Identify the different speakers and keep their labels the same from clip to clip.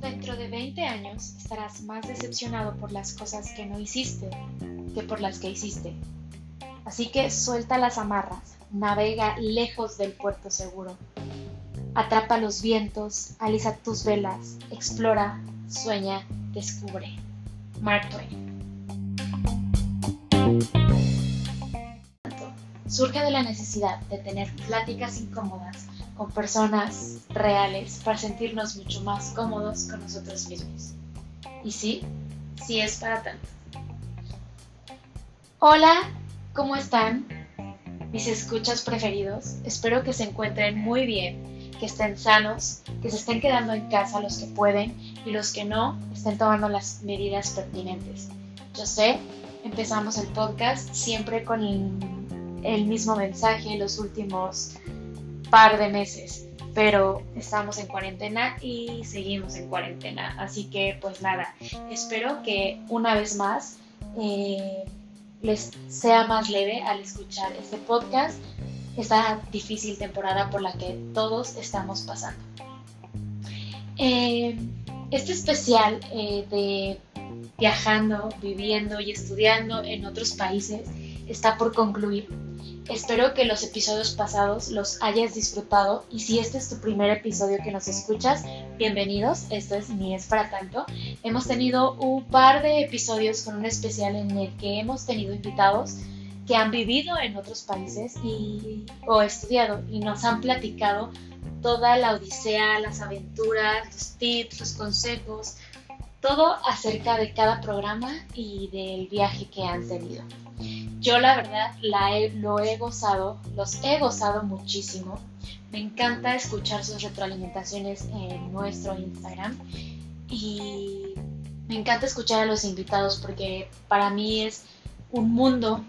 Speaker 1: Dentro de 20 años estarás más decepcionado por las cosas que no hiciste que por las que hiciste. Así que suelta las amarras, navega lejos del puerto seguro. Atrapa los vientos, alisa tus velas, explora, sueña, descubre. Mark Twain. Surge de la necesidad de tener pláticas incómodas con personas reales para sentirnos mucho más cómodos con nosotros mismos. Y sí, sí es para tanto. Hola, ¿cómo están? Mis escuchas preferidos. Espero que se encuentren muy bien, que estén sanos, que se estén quedando en casa los que pueden y los que no estén tomando las medidas pertinentes. Yo sé, empezamos el podcast siempre con el, mismo mensaje los últimos par de meses, pero estamos en cuarentena y seguimos en cuarentena. Así que pues nada, espero que una vez más eh, les sea más leve al escuchar este podcast, esta difícil temporada por la que todos estamos pasando. Eh, este especial eh, de viajando, viviendo y estudiando en otros países está por concluir. Espero que los episodios pasados los hayas disfrutado y si este es tu primer episodio que nos escuchas, bienvenidos, esto es Ni es para tanto. Hemos tenido un par de episodios con un especial en el que hemos tenido invitados que han vivido en otros países y, o estudiado y nos han platicado toda la odisea, las aventuras, los tips, los consejos, todo acerca de cada programa y del viaje que han tenido. Yo la verdad la lo he gozado, los he gozado muchísimo. Me encanta escuchar sus retroalimentaciones en nuestro Instagram y me encanta escuchar a los invitados porque para mí es un mundo,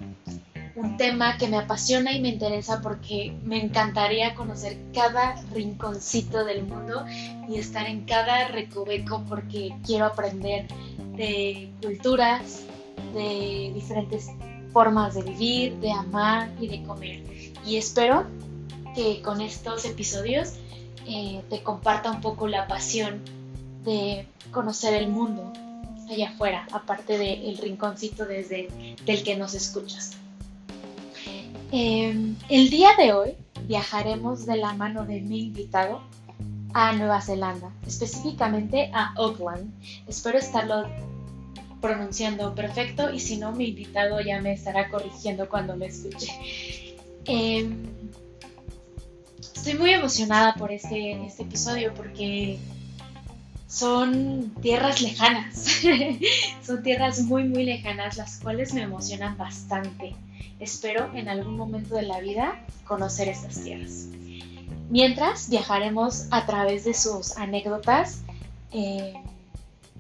Speaker 1: un tema que me apasiona y me interesa porque me encantaría conocer cada rinconcito del mundo y estar en cada recoveco porque quiero aprender de culturas, de diferentes formas de vivir, de amar y de comer. Y espero que con estos episodios eh, te comparta un poco la pasión de conocer el mundo allá afuera, aparte del rinconcito desde del que nos escuchas. Em, el día de hoy viajaremos de la mano de mi invitado a Nueva Zelanda, específicamente a Auckland. Espero estarlo pronunciando perfecto y si no, mi invitado ya me estará corrigiendo cuando me escuche. Em, estoy muy emocionada por este, este episodio porque son tierras lejanas, son tierras muy muy lejanas, las cuales me emocionan bastante. Espero en algún momento de la vida conocer estas tierras. Mientras viajaremos a través de sus anécdotas, eh,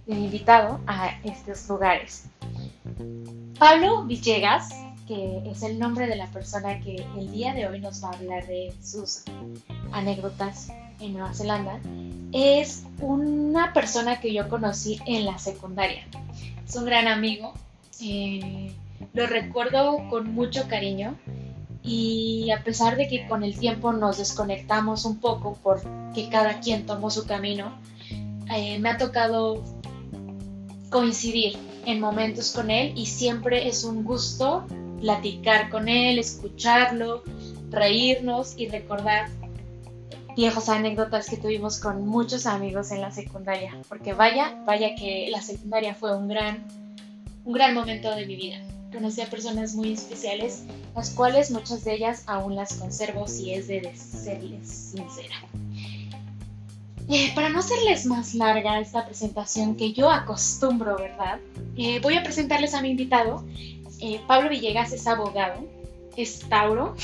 Speaker 1: invitado a estos lugares. Pablo Villegas, que es el nombre de la persona que el día de hoy nos va a hablar de sus anécdotas en Nueva Zelanda, es una persona que yo conocí en la secundaria. Es un gran amigo, eh, lo recuerdo con mucho cariño y a pesar de que con el tiempo nos desconectamos un poco porque cada quien tomó su camino, eh, me ha tocado coincidir en momentos con él y siempre es un gusto platicar con él, escucharlo, reírnos y recordar viejos anécdotas que tuvimos con muchos amigos en la secundaria, porque vaya, vaya que la secundaria fue un gran, un gran momento de mi vida. Conocí a personas muy especiales, las cuales muchas de ellas aún las conservo si es de serles sincera. Eh, para no hacerles más larga esta presentación que yo acostumbro, ¿verdad? Eh, voy a presentarles a mi invitado. Eh, Pablo Villegas es abogado, es Tauro,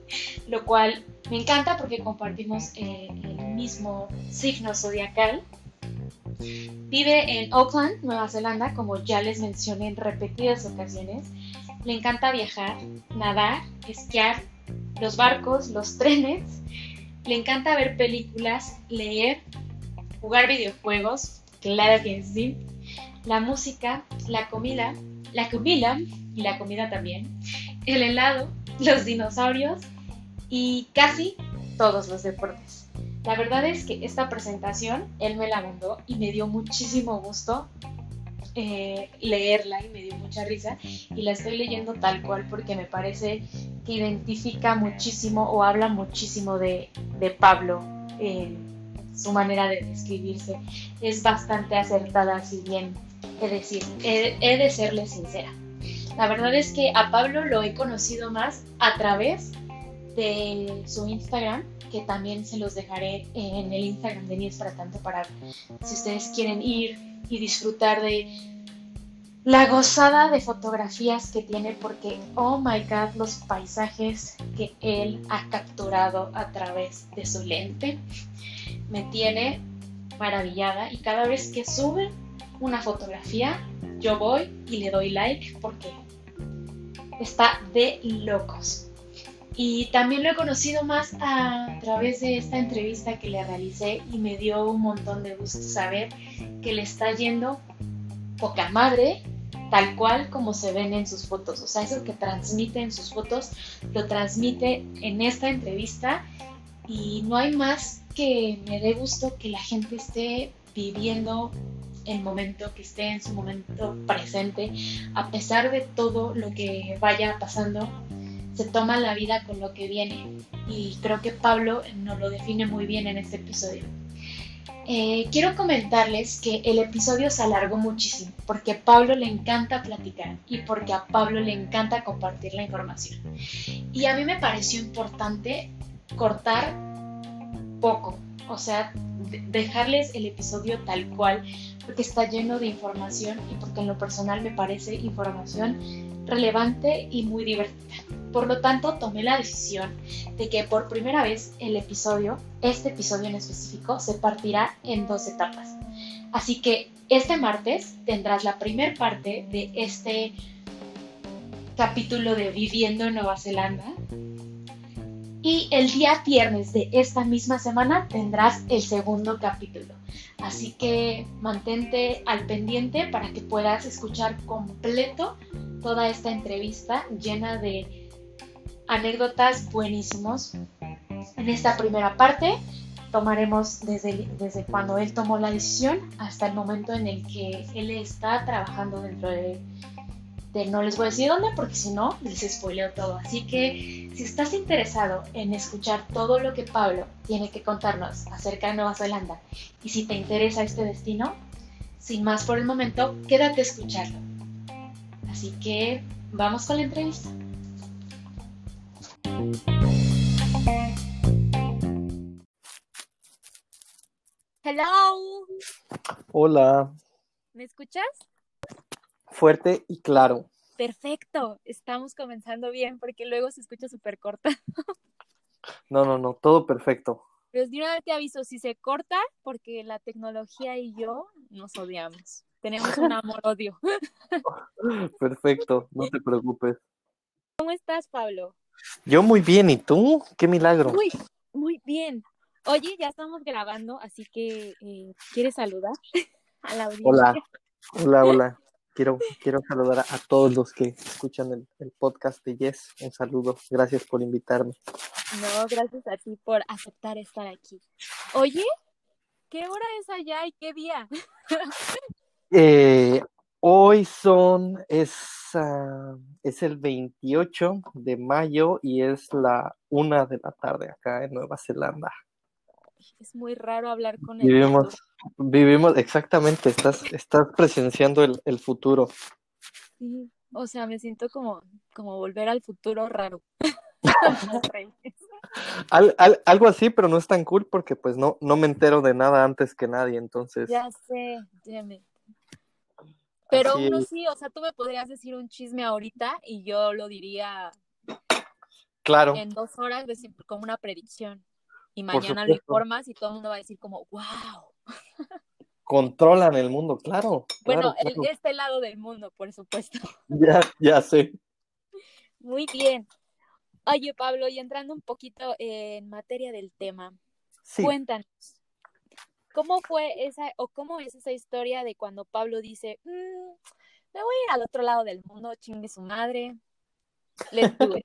Speaker 1: lo cual me encanta porque compartimos el mismo signo zodiacal. Vive en Auckland, Nueva Zelanda, como ya les mencioné en repetidas ocasiones. Le encanta viajar, nadar, esquiar, los barcos, los trenes le encanta ver películas, leer, jugar videojuegos, claro que sí, la música, la comida, la comida y la comida también, el helado, los dinosaurios y casi todos los deportes. La verdad es que esta presentación él me la mandó y me dio muchísimo gusto eh, leerla y me dio mucha risa y la estoy leyendo tal cual porque me parece que identifica muchísimo o habla muchísimo de, Pablo, su manera de describirse es bastante acertada, si bien he, decir, he de serle sincera. La verdad es que a Pablo lo he conocido más a través de su Instagram, que también se los dejaré en el Instagram de Nies para tanto para si ustedes quieren ir y disfrutar de la gozada de fotografías que tiene porque, oh my god, los paisajes que él ha capturado a través de su lente me tiene maravillada y cada vez que sube una fotografía yo voy y le doy like porque está de locos. Y también lo he conocido más a través de esta entrevista que le realicé y me dio un montón de gusto saber que le está yendo poca madre, tal cual como se ven en sus fotos. O sea, eso que transmite en sus fotos, lo transmite en esta entrevista y no hay más que me dé gusto que la gente esté viviendo el momento, que esté en su momento presente, a pesar de todo lo que vaya pasando se toma la vida con lo que viene y creo que Pablo nos lo define muy bien en este episodio. Eh, quiero comentarles que el episodio se alargó muchísimo porque a Pablo le encanta platicar y porque a Pablo le encanta compartir la información. Y a mí me pareció importante cortar poco, o sea, dejarles el episodio tal cual porque está lleno de información y porque en lo personal me parece información relevante y muy divertida. Por lo tanto, tomé la decisión de que por primera vez el episodio, este episodio en específico, se partirá en dos etapas. Así que este martes tendrás la primera parte de este capítulo de Viviendo en Nueva Zelanda. Y el día viernes de esta misma semana tendrás el segundo capítulo. Así que mantente al pendiente para que puedas escuchar completo toda esta entrevista llena de anécdotas buenísimos. En esta primera parte tomaremos desde, desde cuando él tomó la decisión hasta el momento en el que él está trabajando dentro de, de no les voy a decir dónde porque si no les spoileo todo. Así que si estás interesado en escuchar todo lo que Pablo tiene que contarnos acerca de Nueva Zelanda y si te interesa este destino, sin más por el momento, quédate a escucharlo. Así que vamos con la entrevista. Hello.
Speaker 2: Hola.
Speaker 1: ¿Me escuchas?
Speaker 2: Fuerte y claro.
Speaker 1: Perfecto, estamos comenzando bien porque luego se escucha súper corta.
Speaker 2: no, no, no, todo perfecto.
Speaker 1: Pero de una vez te aviso, si se corta, porque la tecnología y yo nos odiamos. Tenemos un amor-odio.
Speaker 2: Perfecto, no te preocupes.
Speaker 1: ¿Cómo estás, Pablo?
Speaker 2: Yo muy bien, ¿y tú? Qué milagro.
Speaker 1: Muy, muy bien. Oye, ya estamos grabando, así que eh, ¿quieres saludar a la audiencia?
Speaker 2: Hola, hola, hola. Quiero, quiero saludar a, todos los que escuchan el, el, podcast de Yes. Un saludo. Gracias por invitarme.
Speaker 1: No, gracias a ti por aceptar estar aquí. Oye, ¿qué hora es allá y qué día?
Speaker 2: eh, Hoy son, es, ah, es el 28 de mayo y es la una de la tarde acá en Nueva Zelanda.
Speaker 1: Es muy raro hablar con él.
Speaker 2: Vivimos, vivimos, exactamente, estás, estás presenciando el, el futuro.
Speaker 1: Sí, o sea, me siento como, como volver al futuro raro.
Speaker 2: algo así, pero no es tan cool porque pues no, no me entero de nada antes que nadie, entonces.
Speaker 1: Ya sé, ya pero uno sí, o sea, tú me podrías decir un chisme ahorita y yo lo diría
Speaker 2: claro.
Speaker 1: en dos horas, como una predicción. Y mañana lo informas y todo el mundo va a decir como, wow.
Speaker 2: Controlan el mundo, claro.
Speaker 1: Bueno, este lado del mundo, por supuesto.
Speaker 2: Ya, ya sé.
Speaker 1: Muy bien. Oye, Pablo, y entrando un poquito en materia del tema, cuéntanos, ¿Cómo fue esa, o cómo es esa historia de cuando Pablo dice, mm, me voy a ir al otro lado del mundo, chingue su madre, let's do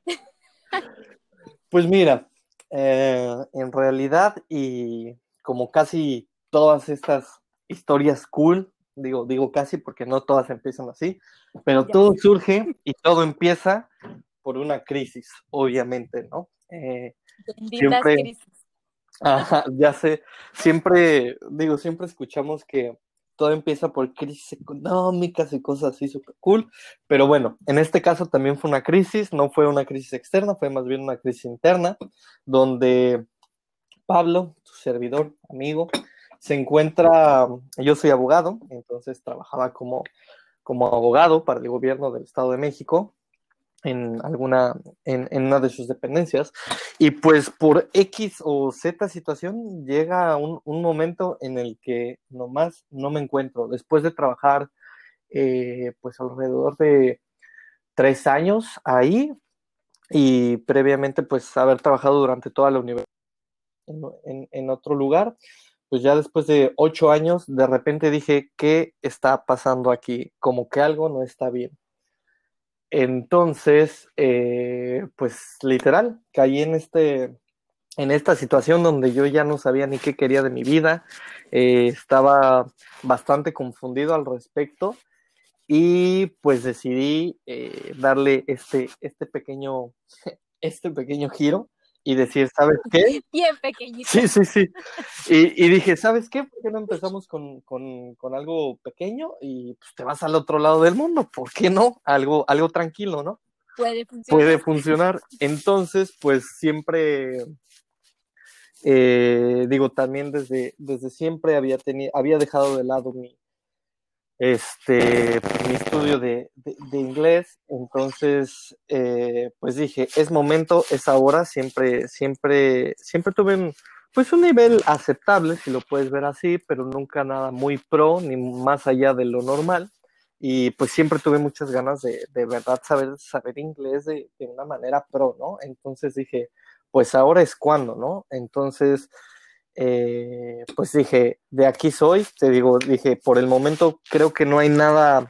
Speaker 2: Pues mira, Eh, en realidad, y como casi todas estas historias cool, digo, digo casi porque no todas empiezan así, pero todo surge y todo empieza por una crisis, obviamente, ¿no?
Speaker 1: Eh, siempre, crisis.
Speaker 2: Ajá, ya sé, siempre, digo, siempre escuchamos que todo empieza por crisis económicas y cosas así súper cool, pero bueno, en este caso también fue una crisis, no fue una crisis externa, fue más bien una crisis interna, donde Pablo, tu servidor, amigo, se encuentra, yo soy abogado, entonces trabajaba como, como abogado para el gobierno del Estado de México, en alguna, en, una de sus dependencias. Y pues por X o Z situación llega un, momento en el que nomás no me encuentro. Después de trabajar eh, pues alrededor de tres años ahí y previamente pues haber trabajado durante toda la universidad en, en otro lugar, pues ya después de ocho años de repente dije, ¿qué está pasando aquí? Como que algo no está bien entonces, eh, pues literal, caí en este, en esta situación donde yo ya no sabía ni qué quería de mi vida, eh, estaba bastante confundido al respecto y pues decidí eh, darle este, este pequeño, este pequeño giro y decir, ¿sabes qué?
Speaker 1: Bien pequeñito.
Speaker 2: Sí, sí, sí. Y, dije, ¿sabes qué? ¿Por qué no empezamos con, con, con, algo pequeño y pues, te vas al otro lado del mundo? ¿Por qué no? Algo, algo tranquilo, ¿no?
Speaker 1: Puede funcionar.
Speaker 2: Puede funcionar. Entonces, pues siempre, eh, digo, también desde, desde siempre había, tenido, había dejado de lado mi, este, mi estudio de, inglés, entonces, eh, pues dije, es momento, es ahora, siempre, siempre, siempre tuve un, pues un nivel aceptable, si lo puedes ver así, pero nunca nada muy pro, ni más allá de lo normal, y pues siempre tuve muchas ganas de, de verdad saber, saber inglés de, de una manera pro, ¿no? Entonces dije, pues ahora es cuando, ¿no? Entonces, eh, pues dije, de aquí soy, te digo, dije, por el momento creo que no hay nada,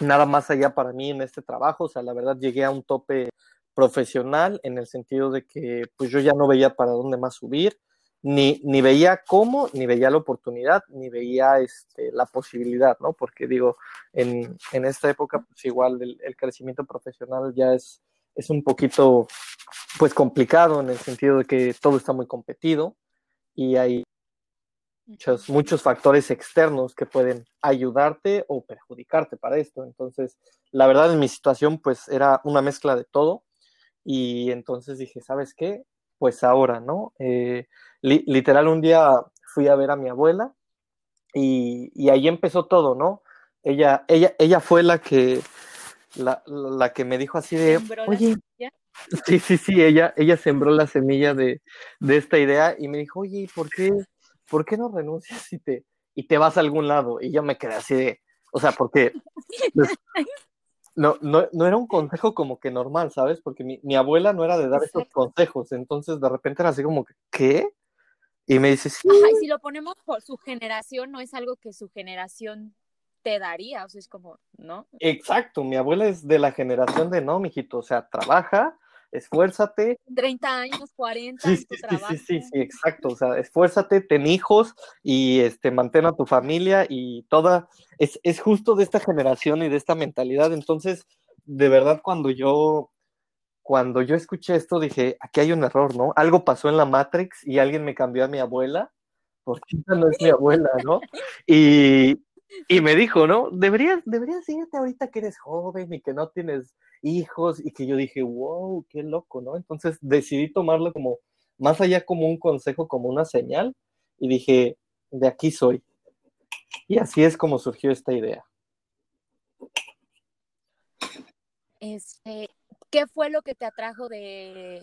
Speaker 2: nada más allá para mí en este trabajo, o sea, la verdad llegué a un tope profesional en el sentido de que pues yo ya no veía para dónde más subir, ni, ni veía cómo, ni veía la oportunidad, ni veía este, la posibilidad, ¿no? Porque digo, en, en esta época, pues igual el, el, crecimiento profesional ya es, es un poquito, pues complicado en el sentido de que todo está muy competido, y hay muchos, muchos factores externos que pueden ayudarte o perjudicarte para esto. Entonces, la verdad en mi situación pues era una mezcla de todo y entonces dije, ¿sabes qué? Pues ahora, ¿no? Eh, literal un día fui a ver a mi abuela y, y, ahí empezó todo, ¿no? Ella, ella, ella fue la que, la, la que me dijo así de, oye, Sí, sí, sí, ella, ella sembró la semilla de, esta idea y me dijo, oye, ¿por qué, ¿por qué no renuncias y te, y te vas a algún lado? Y yo me quedé así de, o sea, porque pues, no, no, no, era un consejo como que normal, ¿sabes? Porque mi, mi abuela no era de dar esos consejos, entonces de repente era así como, ¿qué? Y me dice, sí.
Speaker 1: y si lo ponemos por su generación, no es algo que su generación te daría, o sea, es como, ¿no?
Speaker 2: Exacto, mi abuela es de la generación de no, mijito, o sea, trabaja, esfuérzate.
Speaker 1: 30 años, 40 sí,
Speaker 2: sí, sí, sí, sí, exacto, o sea, esfuérzate, ten hijos y este, mantén a tu familia y toda, es, es justo de esta generación y de esta mentalidad, entonces, de verdad, cuando yo, cuando yo escuché esto, dije, aquí hay un error, ¿no? Algo pasó en la Matrix y alguien me cambió a mi abuela, porque esa no es mi abuela, ¿no? Y, y me dijo, ¿no? Deberías, deberías irte ahorita que eres joven y que no tienes hijos y que yo dije, wow, qué loco, ¿no? Entonces decidí tomarlo como, más allá como un consejo, como una señal y dije, de aquí soy. Y así es como surgió esta idea.
Speaker 1: Este, ¿qué fue lo que te atrajo de,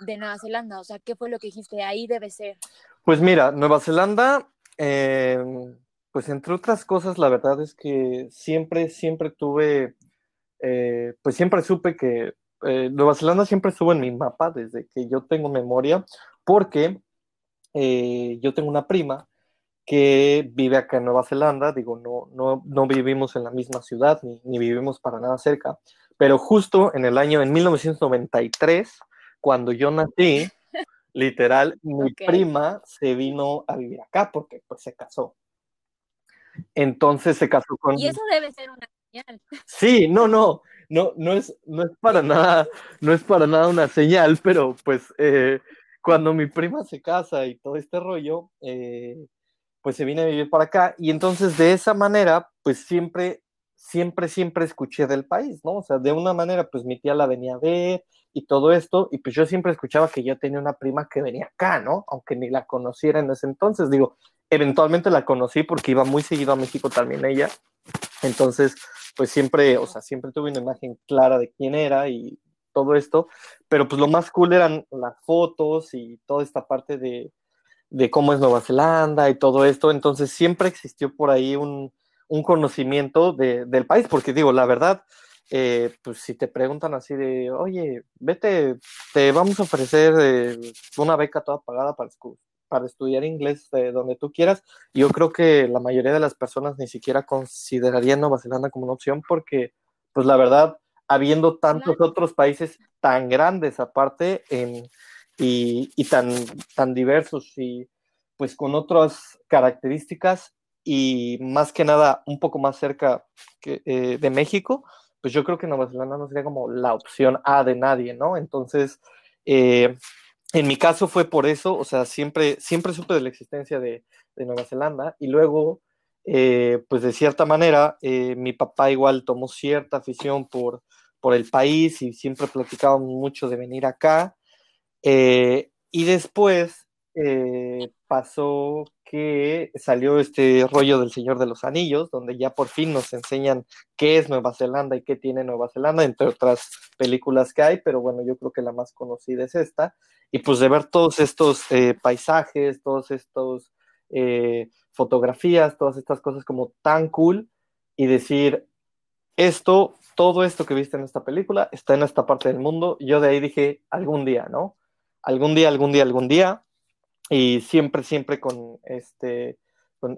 Speaker 1: de Nueva Zelanda? O sea, ¿qué fue lo que dijiste? Ahí debe ser.
Speaker 2: Pues mira, Nueva Zelanda, eh, pues entre otras cosas, la verdad es que siempre, siempre tuve, eh, pues siempre supe que eh, Nueva Zelanda siempre estuvo en mi mapa desde que yo tengo memoria, porque eh, yo tengo una prima que vive acá en Nueva Zelanda, digo, no, no, no vivimos en la misma ciudad ni, ni, vivimos para nada cerca, pero justo en el año, en 1993, cuando yo nací, literal, mi prima se vino a vivir acá porque pues se casó. Entonces se casó con...
Speaker 3: Y eso debe ser una señal.
Speaker 2: Sí, no, no, no, no es, no es para nada, no es para nada una señal, pero pues eh, cuando mi prima se casa y todo este rollo, eh, pues se viene a vivir para acá y entonces de esa manera, pues siempre, siempre, siempre escuché del país, ¿no? O sea, de una manera, pues mi tía la venía a ver y todo esto, y pues yo siempre escuchaba que yo tenía una prima que venía acá, ¿no? Aunque ni la conociera en ese entonces, digo, eventualmente la conocí porque iba muy seguido a México también ella, entonces, pues siempre, o sea, siempre tuve una imagen clara de quién era y todo esto, pero pues lo más cool eran las fotos y toda esta parte de, de cómo es Nueva Zelanda y todo esto, entonces siempre existió por ahí un, un conocimiento de, del país, porque digo, la verdad, eh, pues si te preguntan así de, oye, vete, te vamos a ofrecer eh, una beca toda pagada para, para estudiar inglés de donde tú quieras, yo creo que la mayoría de las personas ni siquiera considerarían Nueva Zelanda como una opción porque, pues la verdad, habiendo tantos otros países tan grandes aparte y, tan, tan diversos y pues con otras características y más que nada un poco más cerca que, eh, de México, pues yo creo que Nueva Zelanda no sería como la opción A de nadie, ¿no? Entonces, eh, en mi caso fue por eso, o sea, siempre, siempre supe de la existencia de, de Nueva Zelanda y luego eh, pues de cierta manera, eh, mi papá igual tomó cierta afición por, por el país y siempre platicábamos mucho de venir acá. Eh, y después pasó que salió este rollo del Señor de los Anillos, donde ya por fin nos enseñan qué es Nueva Zelanda y qué tiene Nueva Zelanda, entre otras películas que hay, pero bueno, yo creo que la más conocida es esta. Y pues de ver todos estos paisajes, todos estos fotografías, todas estas cosas como tan cool y decir, esto, todo esto que viste en esta película está en esta parte del mundo. Yo de ahí dije, algún día, ¿no? Algún día, algún día, algún día. Y siempre, siempre con este,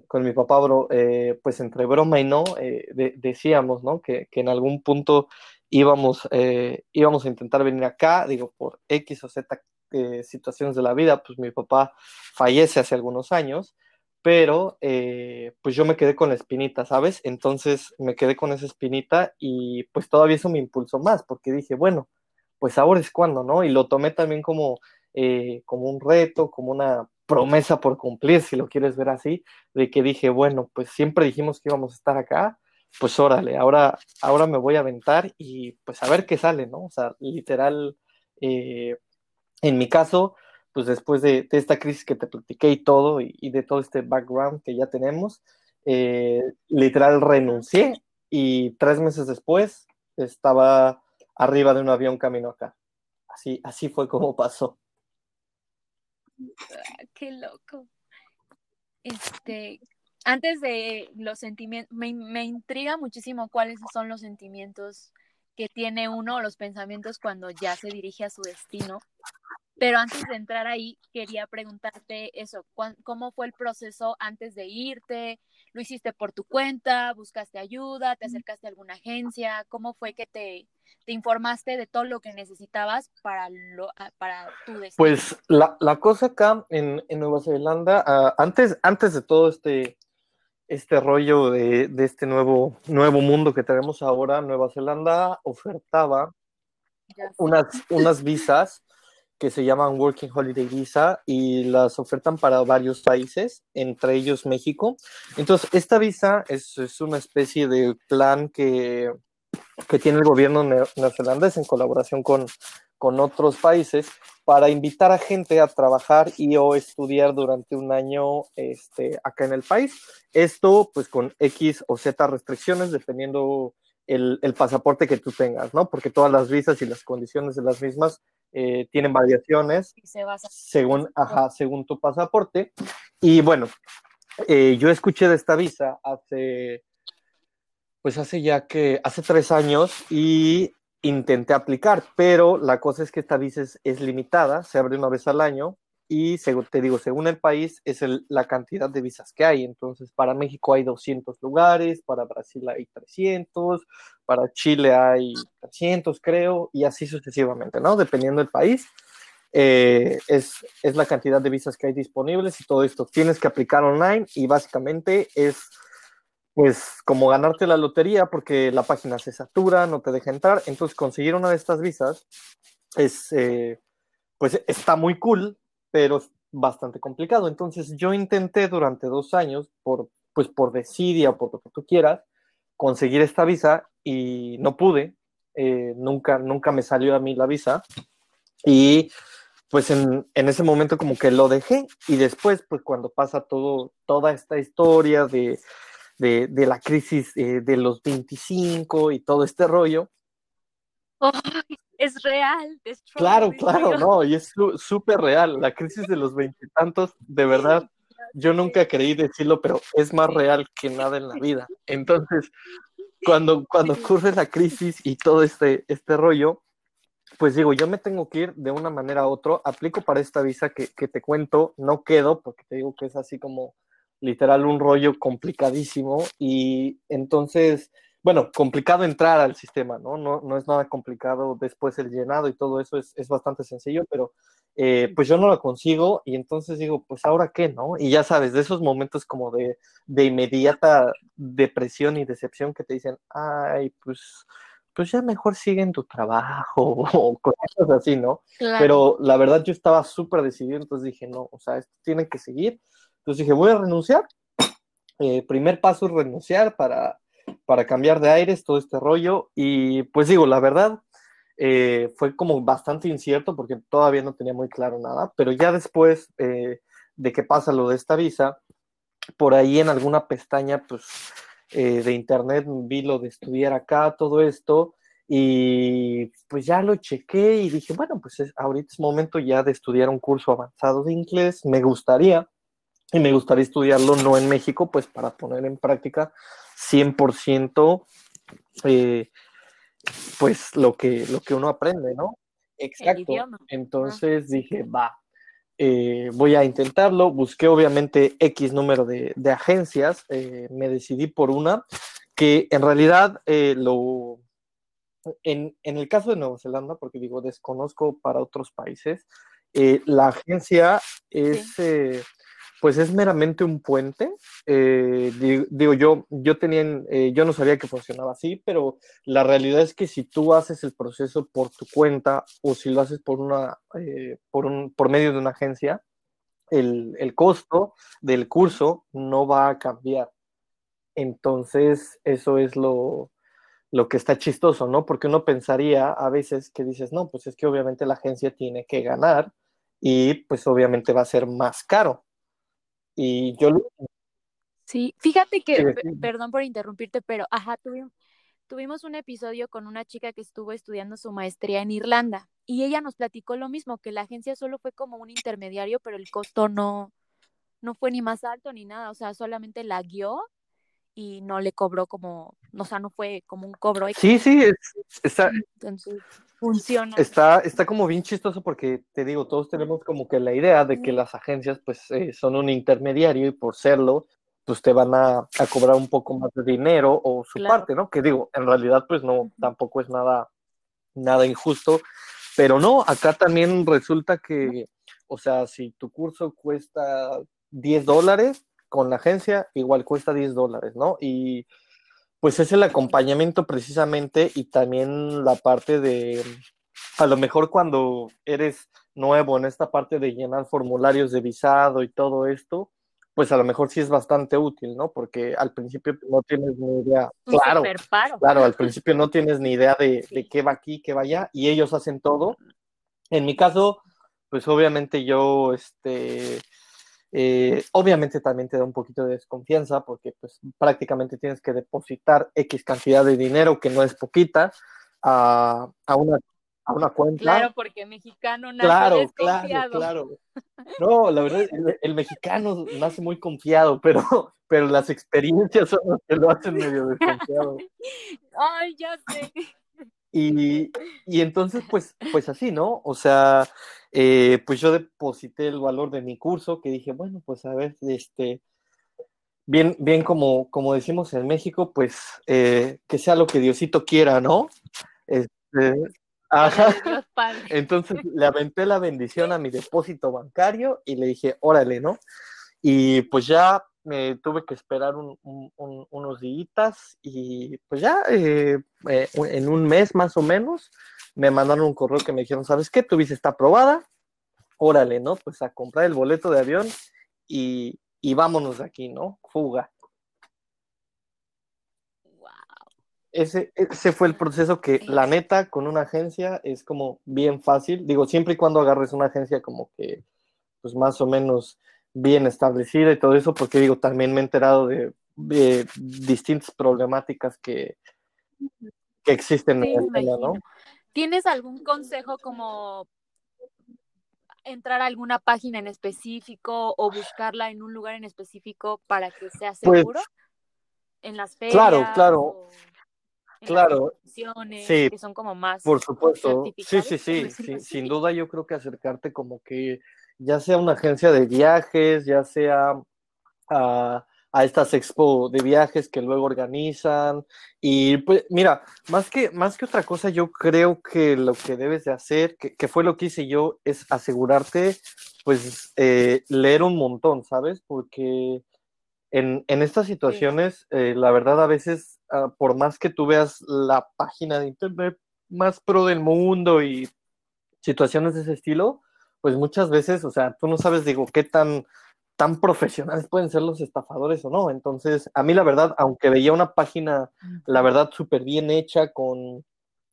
Speaker 2: con, mi papá, bro, eh, pues entre broma y no, eh, decíamos, ¿no? Que, que, en algún punto íbamos, eh, íbamos a intentar venir acá, digo, por X o Z situaciones de la vida, pues mi papá fallece hace algunos años pero pues yo me quedé con la espinita, ¿sabes? Entonces me quedé con esa espinita y pues todavía eso me impulsó más, porque dije, bueno, pues ahora es cuando, ¿no? Y lo tomé también como, eh, como un reto, como una promesa por cumplir, si lo quieres ver así, de que dije, bueno, pues siempre dijimos que íbamos a estar acá, pues órale, ahora, ahora me voy a aventar y pues a ver qué sale, ¿no? O sea, literal, eh, en mi caso, pues después de, esta crisis que te platiqué y todo, y, de todo este background que ya tenemos, eh, literal renuncié y tres meses después estaba arriba de un avión camino acá. Así, así fue como pasó.
Speaker 3: Ah, qué loco. Este, antes de los sentimientos, me, me, intriga muchísimo cuáles son los sentimientos que tiene uno, los pensamientos cuando ya se dirige a su destino. Pero antes de entrar ahí, quería preguntarte eso, ¿cómo fue el proceso antes de irte? ¿Lo hiciste por tu cuenta? ¿Buscaste ayuda? ¿Te acercaste a alguna agencia? ¿Cómo fue que te, te informaste de todo lo que necesitabas para, lo, para tu destino?
Speaker 2: Pues la, la cosa acá en, en Nueva Zelanda, uh, antes, antes de todo este, este rollo de, de, este nuevo, nuevo mundo que tenemos ahora, Nueva Zelanda ofertaba unas, unas visas que se llaman Working Holiday Visa y las ofertan para varios países, entre ellos México. Entonces, esta visa es, una especie de plan que, que tiene el gobierno neozelandés en colaboración con, con otros países para invitar a gente a trabajar y o estudiar durante un año este, acá en el país. Esto pues con X o Z restricciones dependiendo el, el, pasaporte que tú tengas, ¿no? Porque todas las visas y las condiciones de las mismas eh, tienen variaciones según, ajá, según tu pasaporte. Y bueno, eh, yo escuché de esta visa hace, pues hace ya que, hace tres años y intenté aplicar, pero la cosa es que esta visa es, es limitada, se abre una vez al año y según, te digo, según el país es la cantidad de visas que hay. Entonces, para México hay 200 lugares, para Brasil hay 300, para Chile hay 300, creo, y así sucesivamente, ¿no? Dependiendo del país. eh, es, es la cantidad de visas que hay disponibles y todo esto. Tienes que aplicar online y básicamente es pues como ganarte la lotería porque la página se satura, no te deja entrar. Entonces conseguir una de estas visas es, eh, pues está muy cool, pero es bastante complicado. Entonces yo intenté durante dos años, por, pues por desidia por lo que tú quieras, conseguir esta visa y no pude. Eh, nunca, nunca me salió a mí la visa. Y pues en, en, ese momento como que lo dejé y después pues cuando pasa todo, toda esta historia de de, de la crisis eh, de los 25 y todo este rollo.
Speaker 3: Oh, es real.
Speaker 2: Claro, claro, no, y es súper real. La crisis de los veintitantos, de verdad, yo nunca creí decirlo, pero es más real que nada en la vida. Entonces, cuando, cuando ocurre la crisis y todo este, este rollo, pues digo, yo me tengo que ir de una manera u otra, aplico para esta visa que, que te cuento, no quedo, porque te digo que es así como literal un rollo complicadísimo y entonces, bueno, complicado entrar al sistema, ¿no? No, no es nada complicado después el llenado y todo eso es, es bastante sencillo, pero eh, pues yo no lo consigo y entonces digo, pues ahora qué, ¿no? Y ya sabes, de esos momentos como de, de inmediata depresión y decepción que te dicen, ay, pues pues ya mejor sigue en tu trabajo o cosas así, ¿no? Pero la verdad yo estaba súper decidido, entonces dije, no, o sea, esto tiene que seguir entonces dije, voy a renunciar. Eh, primer paso renunciar para, para cambiar de aires, todo este rollo. Y pues digo, la verdad, eh, fue como bastante incierto porque todavía no tenía muy claro nada, pero ya después eh, de que pasa lo de esta visa, por ahí en alguna pestaña pues, de internet vi lo de estudiar acá, todo esto, y pues ya lo chequé y dije, bueno, pues ahorita es momento ya de estudiar un curso avanzado de inglés, me gustaría y me gustaría estudiarlo no en México, pues para poner en práctica 100% eh, pues lo que, lo que uno aprende, ¿no? Exacto. Entonces dije, va, eh, voy a intentarlo. Busqué obviamente X número de, agencias, eh, me decidí por una que en realidad lo... En, en, el caso de Nueva Zelanda, porque digo, desconozco para otros países, la agencia es pues es meramente un puente. Eh, digo, yo, yo tenía, eh, yo no sabía que funcionaba así, pero la realidad es que si tú haces el proceso por tu cuenta o si lo haces por una, eh, por, un, por medio de una agencia, el, el, costo del curso no va a cambiar. Entonces, eso es lo, lo que está chistoso, ¿no? Porque uno pensaría a veces que dices, no, pues es que obviamente la agencia tiene que ganar y pues obviamente va a ser más caro y yo...
Speaker 3: Sí, fíjate que, perdón por interrumpirte, pero, ajá, tuvimos, tuvimos un episodio con una chica que estuvo estudiando su maestría en Irlanda y ella nos platicó lo mismo, que la agencia solo fue como un intermediario, pero el costo no, no fue ni más alto ni nada, o sea, solamente la guió y no le cobró como, o sea, no fue como un cobro.
Speaker 2: Sí, sí, está,
Speaker 3: Entonces, funciona.
Speaker 2: Está, está como bien chistoso porque te digo, todos tenemos como que la idea de que las agencias pues eh, son un intermediario y por serlo, pues te van a, a cobrar un poco más de dinero o su parte, ¿no? Que digo, en realidad pues no, tampoco es nada, nada injusto, pero no, acá también resulta que, o sea, si tu curso cuesta 10 dólares, con la agencia igual cuesta 10 dólares, ¿no? Y pues es el acompañamiento precisamente y también la parte de, a lo mejor cuando eres nuevo en esta parte de llenar formularios de visado y todo esto, pues a lo mejor sí es bastante útil, ¿no? Porque al principio no tienes ni idea. claro, claro, al principio no tienes ni idea de, de qué va aquí, qué va allá, y ellos hacen todo. En mi caso, pues obviamente yo, este, eh, obviamente también te da un poquito de desconfianza porque pues prácticamente tienes que depositar X cantidad de dinero, que no es poquita, a, a una, a una cuenta.
Speaker 3: Claro, porque mexicano nace
Speaker 2: claro, desconfiado. Claro, claro. No, la verdad, el, el, mexicano nace muy confiado, pero, pero las experiencias son las que lo hacen medio desconfiado.
Speaker 3: Ay, ya sé.
Speaker 2: Y, y, entonces, pues, pues así, ¿no? O sea, eh, pues yo deposité el valor de mi curso, que dije, bueno, pues a ver, este, bien, bien como, como decimos en México, pues eh, que sea lo que Diosito quiera, ¿no? Este, Ajá. Entonces le aventé la bendición a mi depósito bancario y le dije, órale, ¿no? Y pues ya me tuve que esperar un- un- un- unos días y pues ya eh, eh, en un mes más o menos me mandaron un correo que me dijeron, ¿sabes qué? Tu visa está aprobada, órale, ¿no? Pues a comprar el boleto de avión y, y vámonos de aquí, ¿no? Fuga.
Speaker 3: Wow.
Speaker 2: Ese, ese fue el proceso que, la neta, con una agencia es como bien fácil. Digo, siempre y cuando agarres una agencia como que, pues más o menos bien establecida y todo eso, porque digo, también me he enterado de, de distintas problemáticas que, que existen
Speaker 3: Sí,
Speaker 2: en el tema, ¿no?
Speaker 3: ¿Tienes algún consejo como entrar a alguna página en específico o buscarla en un lugar en específico para que sea
Speaker 2: Pues,
Speaker 3: seguro? en las ferias.
Speaker 2: claro, claro,
Speaker 3: en
Speaker 2: claro,
Speaker 3: las
Speaker 2: sí,
Speaker 3: que son como más
Speaker 2: Por supuesto, sí, sí, sí, sin duda yo creo que acercarte como que ya sea una agencia de viajes, ya sea a, a estas expo de viajes que luego organizan y pues mira, más que, más que otra cosa yo creo que lo que debes de hacer, que, que fue lo que hice yo, es asegurarte pues eh, leer un montón, ¿sabes? Porque en, en estas situaciones, eh, la verdad, a veces, ah, por más que tú veas la página de internet más pro del mundo y situaciones de ese estilo, pues muchas veces, o sea, tú no sabes, digo, qué tan, tan profesionales pueden ser los estafadores o no. Entonces, a mí la verdad, aunque veía una página, la verdad, súper bien hecha, con,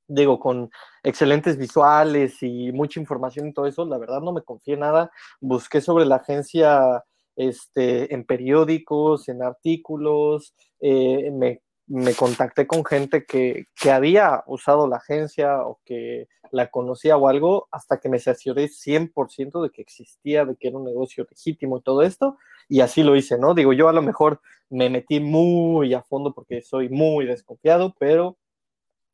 Speaker 2: digo, con excelentes visuales y mucha información y todo eso, la verdad no me confié nada. Busqué sobre la agencia este, en periódicos, en artículos, eh, me, me, contacté con gente que, que, había usado la agencia o que la conocía o algo, hasta que me cercioré 100% de que existía, de que era un negocio legítimo y todo esto, y así lo hice, ¿no? Digo, yo a lo mejor me metí muy a fondo porque soy muy desconfiado, pero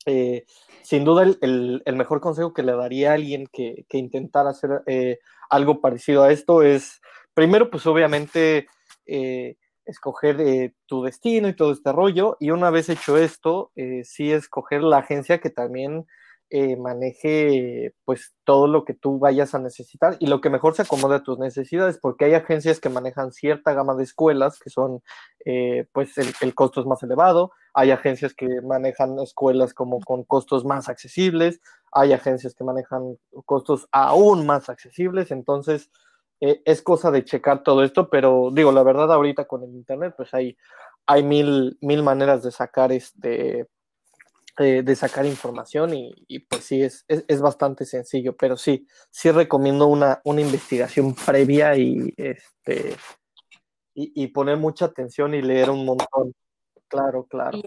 Speaker 2: eh, sin duda el, el, mejor consejo que le daría a alguien que, que intentara hacer eh, algo parecido a esto es, primero, pues obviamente, eh, escoger eh, tu destino y todo este rollo, y una vez hecho esto, eh, sí escoger la agencia que también eh, maneje pues todo lo que tú vayas a necesitar y lo que mejor se acomode a tus necesidades, porque hay agencias que manejan cierta gama de escuelas que son, pues el, el, costo es más elevado, hay agencias que manejan escuelas como con costos más accesibles, hay agencias que manejan costos aún más accesibles, entonces eh, es cosa de checar todo esto, pero digo, la verdad ahorita con el internet pues hay, hay mil, mil maneras de sacar este eh, de sacar información y, pues sí, es, es, bastante sencillo, pero sí, sí recomiendo una, una investigación previa y, este, y, poner mucha atención y leer un montón. Claro, claro.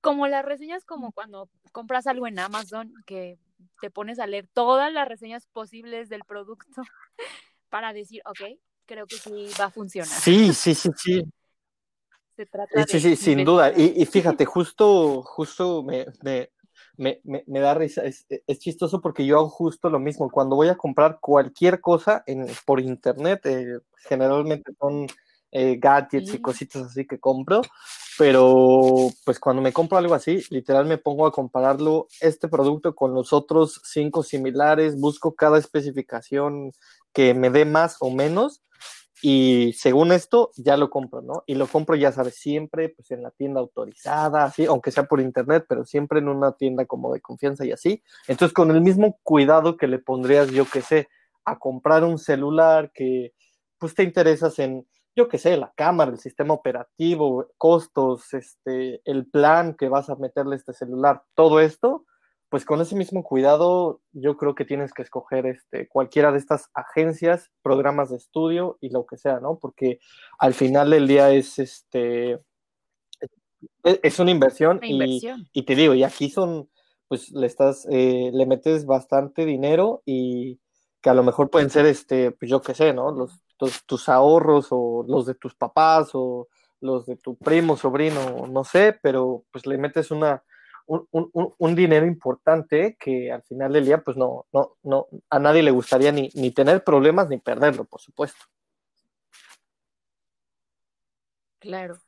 Speaker 3: Como las reseñas, como cuando compras algo en Amazon, que te pones a leer todas las reseñas posibles del producto para decir, ok, creo que sí va a funcionar.
Speaker 2: Sí, sí, sí, sí.
Speaker 3: Se trata
Speaker 2: sí, sí, sin duda. Y, y, fíjate, justo, justo me, me, me, me da risa. Es, es, chistoso porque yo hago justo lo mismo. Cuando voy a comprar cualquier cosa en, por internet, eh, generalmente son eh, gadgets sí. y cositas así que compro. Pero pues cuando me compro algo así, literal me pongo a compararlo, este producto con los otros cinco similares, busco cada especificación que me dé más o menos y según esto ya lo compro, ¿no? Y lo compro, ya sabes, siempre pues en la tienda autorizada, así, aunque sea por internet, pero siempre en una tienda como de confianza y así. Entonces, con el mismo cuidado que le pondrías, yo que sé, a comprar un celular que pues te interesas en, yo que sé, la cámara, el sistema operativo, costos, este, el plan que vas a meterle a este celular, todo esto, pues con ese mismo cuidado, yo creo que tienes que escoger este, cualquiera de estas agencias, programas de estudio y lo que sea, ¿no? Porque al final del día es este es una inversión,
Speaker 3: una inversión.
Speaker 2: Y, y, te digo, y aquí son, pues le estás, eh, le metes bastante dinero y que a lo mejor pueden ser, este, pues yo qué sé, ¿no? Los, tus, ahorros o los de tus papás o los de tu primo, sobrino, no sé, pero pues le metes una, un, un, un, dinero importante que al final del día, pues no, no, no, a nadie le gustaría ni, ni tener problemas ni perderlo, por supuesto.
Speaker 3: Claro.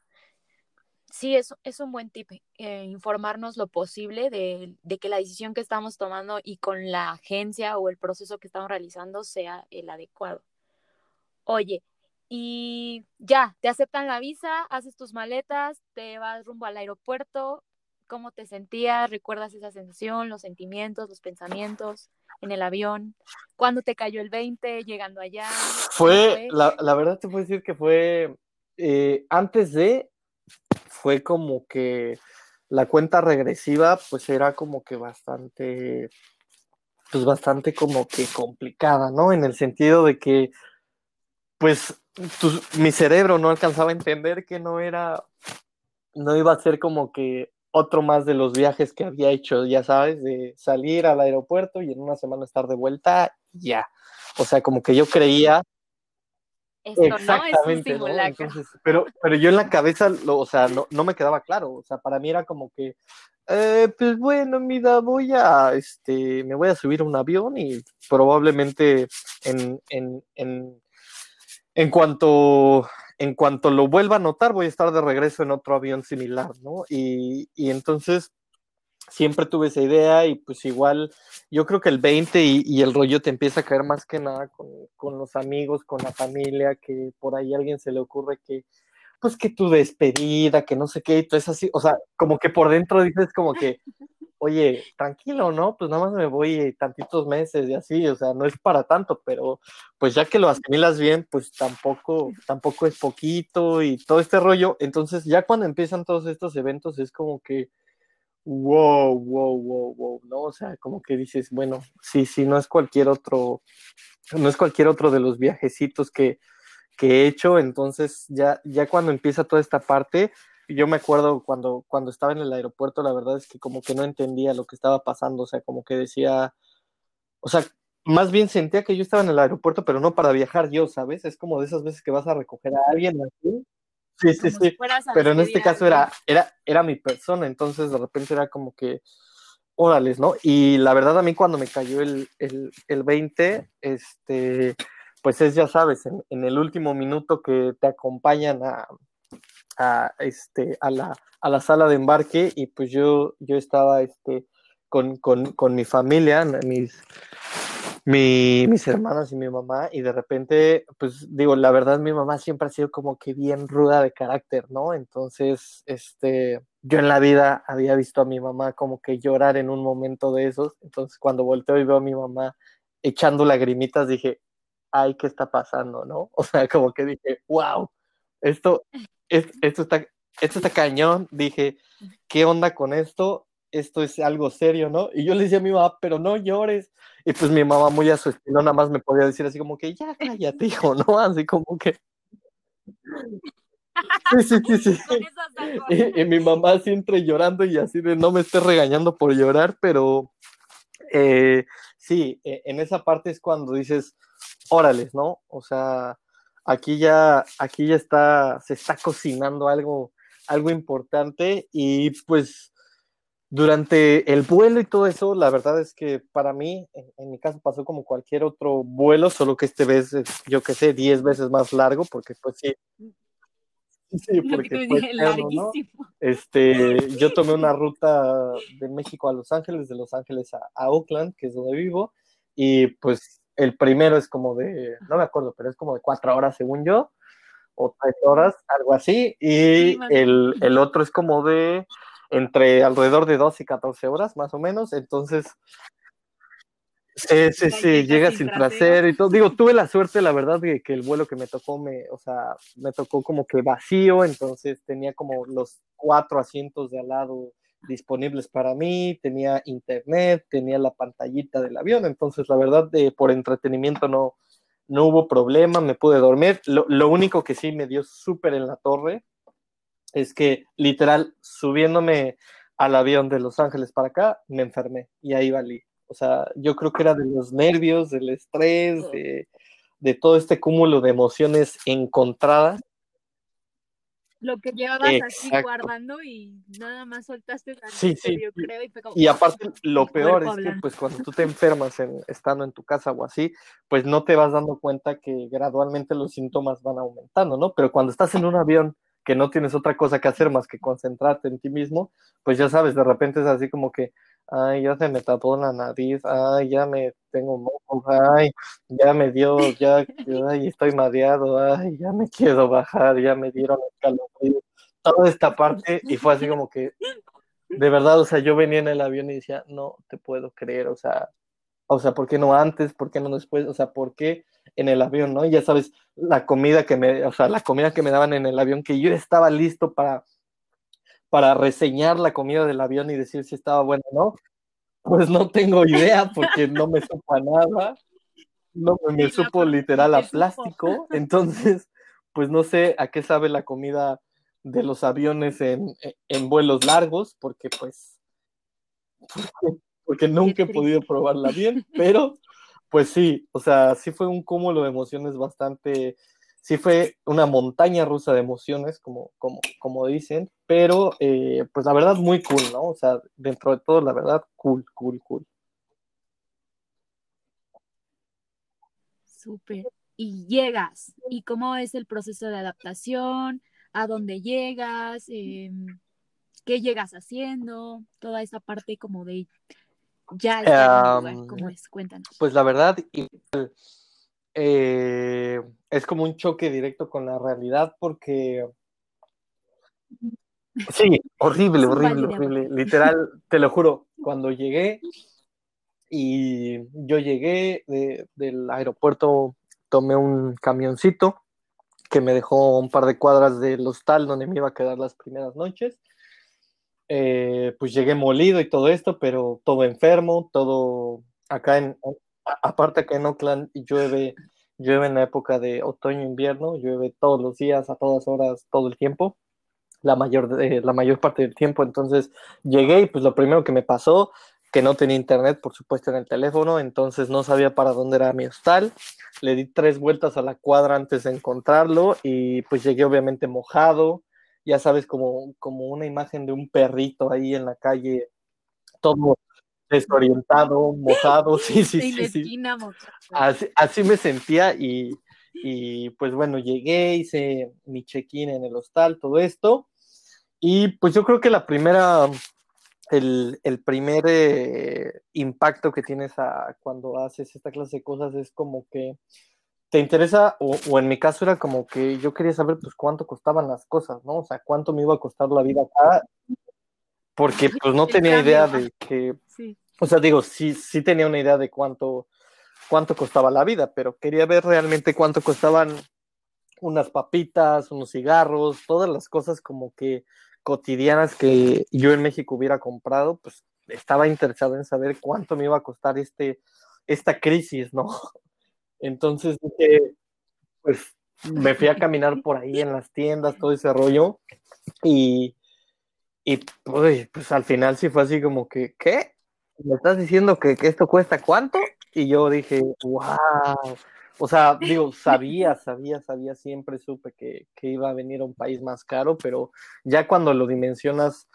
Speaker 3: sí, es, es un buen tip, eh, informarnos lo posible de, de, que la decisión que estamos tomando y con la agencia o el proceso que estamos realizando sea el adecuado. Oye, y ya, te aceptan la visa, haces tus maletas, te vas rumbo al aeropuerto, ¿cómo te sentías? ¿Recuerdas esa sensación, los sentimientos, los pensamientos en el avión? ¿Cuándo te cayó el 20 llegando allá?
Speaker 2: Fue, La, la, verdad te puedo decir que fue eh, antes de, fue como que la cuenta regresiva pues era como que bastante, pues bastante como que complicada, ¿no? En el sentido de que pues mi cerebro no alcanzaba a entender que no era, no iba a ser como que otro más de los viajes que había hecho, ya sabes, de salir al aeropuerto y en una semana estar de vuelta, ya. O sea, como que yo creía.
Speaker 3: Esto Exactamente, no es un Entonces,
Speaker 2: pero, pero yo en la cabeza, lo, o sea, no, no me quedaba claro. O sea, para mí era como que, eh, pues bueno, mira, voy a, este, me voy a subir a un avión y probablemente en, en, en en cuanto, en cuanto lo vuelva a notar, voy a estar de regreso en otro avión similar, ¿no? Y, y entonces siempre tuve esa idea y pues igual yo creo que el 20 y, el rollo te empieza a caer más que nada con, con, los amigos, con la familia, que por ahí a alguien se le ocurre que, pues que tu despedida, que no sé qué, y todo es así, o sea, como que por dentro dices como que, oye, tranquilo, ¿no? Pues nada más me voy tantitos meses y así, o sea, no es para tanto, pero pues ya que lo asimilas bien, pues tampoco, tampoco es poquito y todo este rollo. Entonces, ya cuando empiezan todos estos eventos es como que, wow, wow, wow, wow, ¿no? O sea, como que dices, bueno, sí, sí, no es cualquier otro, no es cualquier otro de los viajecitos que, que he hecho, entonces ya, ya cuando empieza toda esta parte, yo me acuerdo cuando, cuando estaba en el aeropuerto, la verdad es que como que no entendía lo que estaba pasando, o sea, como que decía, o sea, más bien sentía que yo estaba en el aeropuerto, pero no para viajar yo, ¿sabes? Es como de esas veces que vas a recoger a alguien así. Sí, sí, sí. pero en este caso era, era, era mi persona, entonces de repente era como que, órales, ¿no? Y la verdad a mí cuando me cayó el, el, el 20, este, pues es, ya sabes, en, en el último minuto que te acompañan a, a, este, a, la, a la sala de embarque y pues yo, yo estaba este, con, con, con mi familia, mis, mi, mis y mi mamá, y de repente, pues digo, la verdad mi mamá siempre ha sido como que bien ruda de carácter, ¿no? Entonces, este, yo en la vida había visto a mi mamá como que llorar en un momento de esos, entonces cuando volteo y veo a mi mamá echando lagrimitas, dije, ay, ¿qué está pasando, no? O sea, como que dije, wow, esto, esto, está, esto está cañón, dije, ¿qué onda con esto? Esto es algo serio, ¿no? Y yo le decía a mi mamá, pero no llores. Y pues mi mamá muy a su estilo nada más me podía decir así como que, ya cállate, hijo, ¿no? Así como que... Sí, sí, sí, sí. Y, y, mi mamá siempre llorando y así de no me esté regañando por llorar, pero eh, sí, e, en esa parte es cuando dices, órales, ¿no? O sea, aquí ya, aquí ya está, se está cocinando algo, algo importante y pues durante el vuelo y todo eso, la verdad es que para mí, en, mi caso pasó como cualquier otro vuelo, solo que este vez, yo que sé, 10 veces más largo, porque pues sí. Sí, porque fue eterno, ¿no? Este, yo tomé una ruta de México a Los Ángeles, de Los Ángeles a, a Oakland, que es donde vivo, y pues el primero es como de, no me acuerdo, pero es como de cuatro horas según yo, o tres horas, algo así, y el, el, otro es como de entre alrededor de 12 y 14 horas, más o menos, entonces, sí, sí, sí, llega sin trasero y todo, digo, tuve la suerte, la verdad, de que el vuelo que me tocó, me, o sea, me tocó como que vacío, entonces tenía como los cuatro asientos de al lado disponibles para mí, tenía internet, tenía la pantallita del avión, entonces la verdad de, por entretenimiento no, no hubo problema, me pude dormir. Lo, lo único que sí me dio súper en la torre es que literal subiéndome al avión de Los Ángeles para acá, me enfermé y ahí valí. O sea, yo creo que era de los nervios, del estrés, de, de todo este cúmulo de emociones encontradas
Speaker 3: lo que llevabas así guardando y nada más soltaste la
Speaker 2: sí, sí. yo creo, y, y aparte lo peor es que pues cuando tú te enfermas en, estando en tu casa o así, pues no te vas dando cuenta que gradualmente los síntomas van aumentando, ¿no? Pero cuando estás en un avión que no tienes otra cosa que hacer más que concentrarte en ti mismo, pues ya sabes, de repente es así como que, ay, ya se me tapó la nariz, ay, ya me tengo moco, ay, ya me dio, ya, ay, estoy mareado, ay, ya me quiero bajar, ya me dieron escalofríos, toda esta parte, y fue así como que, de verdad, o sea, yo venía en el avión y decía, no te puedo creer, o sea, o sea, ¿por qué no antes? ¿Por qué no después? O sea, ¿por qué en el avión, no? Y ya sabes, la comida que me, o sea, la comida que me daban en el avión, que yo estaba listo para, para reseñar la comida del avión y decir si estaba buena o no, pues no tengo idea porque no me supo a nada, no me, supo literal a plástico, entonces, pues no sé a qué sabe la comida de los aviones en, en vuelos largos, porque pues porque nunca he podido probarla bien, pero pues sí, o sea, sí fue un cúmulo de emociones bastante, sí fue una montaña rusa de emociones, como, como, como dicen, pero eh, pues la verdad muy cool, ¿no? O sea, dentro de todo, la verdad, cool, cool, cool.
Speaker 3: Súper. Y llegas, ¿y cómo es el proceso de adaptación? ¿A dónde llegas? Em, ¿Qué llegas haciendo? Toda esa parte como de ya ¿cómo es? Cuéntanos.
Speaker 2: Pues la verdad, eh, es como un choque directo con la realidad porque... Sí, horrible, horrible, horrible. Literal, te lo juro, cuando llegué y yo llegué del aeropuerto, tomé un camioncito que me dejó un par de cuadras del hostal donde me iba a quedar las primeras noches. Eh, pues llegué molido y todo esto, pero todo enfermo, todo acá en, aparte que en Oakland llueve, llueve en la época de otoño-invierno, llueve todos los días, a todas horas, todo el tiempo, la mayor, la mayor parte del tiempo, entonces llegué y pues lo primero que me pasó, que no tenía internet, por supuesto, en el teléfono, entonces no sabía para dónde era mi hostal, le di tres vueltas a la cuadra antes de encontrarlo y pues llegué obviamente mojado, ya sabes, como, como una imagen de un perrito ahí en la calle, todo desorientado, mojado, sí, sí, sí. sí. Así, así, me sentía y, y, pues bueno, llegué, hice mi check-in en el hostal, todo esto, y pues yo creo que la primera, el, el primer eh, impacto que tienes a, cuando haces esta clase de cosas es como que te interesa, o, en mi caso era como que yo quería saber pues cuánto costaban las cosas, ¿no? O sea, cuánto me iba a costar la vida acá, porque pues no tenía idea de que, o sea, digo, sí, sí tenía una idea de cuánto, cuánto costaba la vida, pero quería ver realmente cuánto costaban unas papitas, unos cigarros, todas las cosas como que cotidianas que yo en México hubiera comprado, pues estaba interesado en saber cuánto me iba a costar este, esta crisis, ¿no? Entonces pues me fui a caminar por ahí en las tiendas, todo ese rollo, y, y pues, al final sí fue así como que, ¿qué? ¿Me estás diciendo que, esto cuesta cuánto? Y yo dije, wow. O sea, digo, sabía, sabía, sabía, siempre supe que, que iba a venir a un país más caro, pero ya cuando lo dimensionas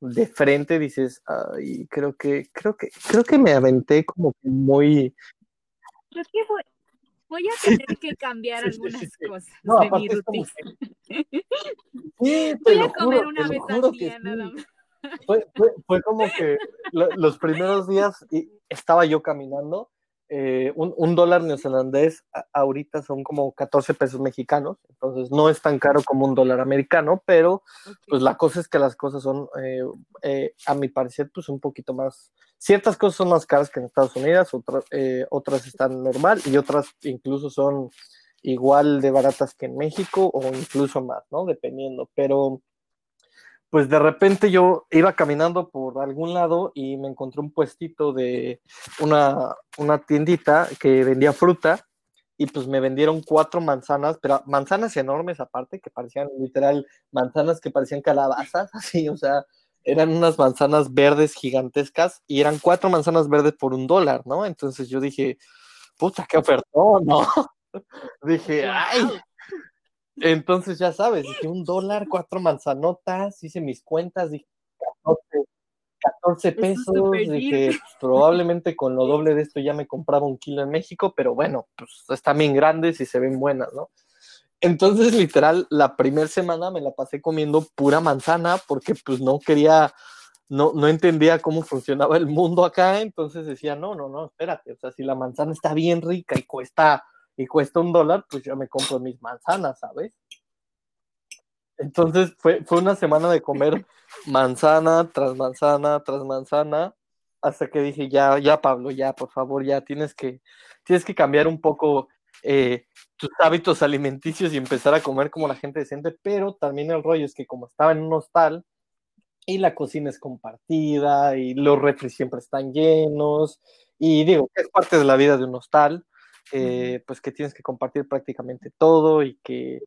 Speaker 2: de frente dices, ay, creo que, creo que, creo que me aventé como muy,
Speaker 3: creo que voy a tener que cambiar algunas cosas de mi rutina. voy a comer una vez al día nada más.
Speaker 2: Fue, fue, fue, como que los primeros días estaba yo caminando eh, un, un, dólar neozelandés ahorita son como 14 pesos mexicanos, entonces no es tan caro como un dólar americano, pero pues la cosa es que las cosas son, eh, eh, a mi parecer, pues un poquito más, ciertas cosas son más caras que en Estados Unidos, otras, otras están normal y otras incluso son igual de baratas que en México o incluso más, ¿no? Dependiendo, pero pues de repente yo iba caminando por algún lado y me encontré un puestito de una, una tiendita que vendía fruta y pues me vendieron cuatro manzanas, pero manzanas enormes aparte, que parecían literal manzanas que parecían calabazas, así, o sea, eran unas manzanas verdes gigantescas y eran cuatro manzanas verdes por un dólar, ¿no? Entonces yo dije, puta, qué ofertón, ¿no? dije, ay, entonces, ya sabes, dije un dólar, cuatro manzanotas, hice mis cuentas, dije 14, pesos, dije probablemente con lo doble de esto ya me compraba un kilo en México, pero bueno, pues están bien grandes y se ven buenas, ¿no? Entonces, literal, la primera semana me la pasé comiendo pura manzana porque pues no quería, no, no entendía cómo funcionaba el mundo acá, entonces decía, no, no, no, espérate, o sea, si la manzana está bien rica y cuesta, y cuesta un dólar, pues yo me compro mis manzanas, ¿sabes? Entonces fue, fue una semana de comer manzana tras manzana tras manzana, hasta que dije, ya, ya, Pablo, ya, por favor, ya tienes que, tienes que cambiar un poco eh, tus hábitos alimenticios y empezar a comer como la gente decente, pero también el rollo es que como estaba en un hostal y la cocina es compartida y los refres siempre están llenos y digo es parte de la vida de un hostal, eh, pues que tienes que compartir prácticamente todo y que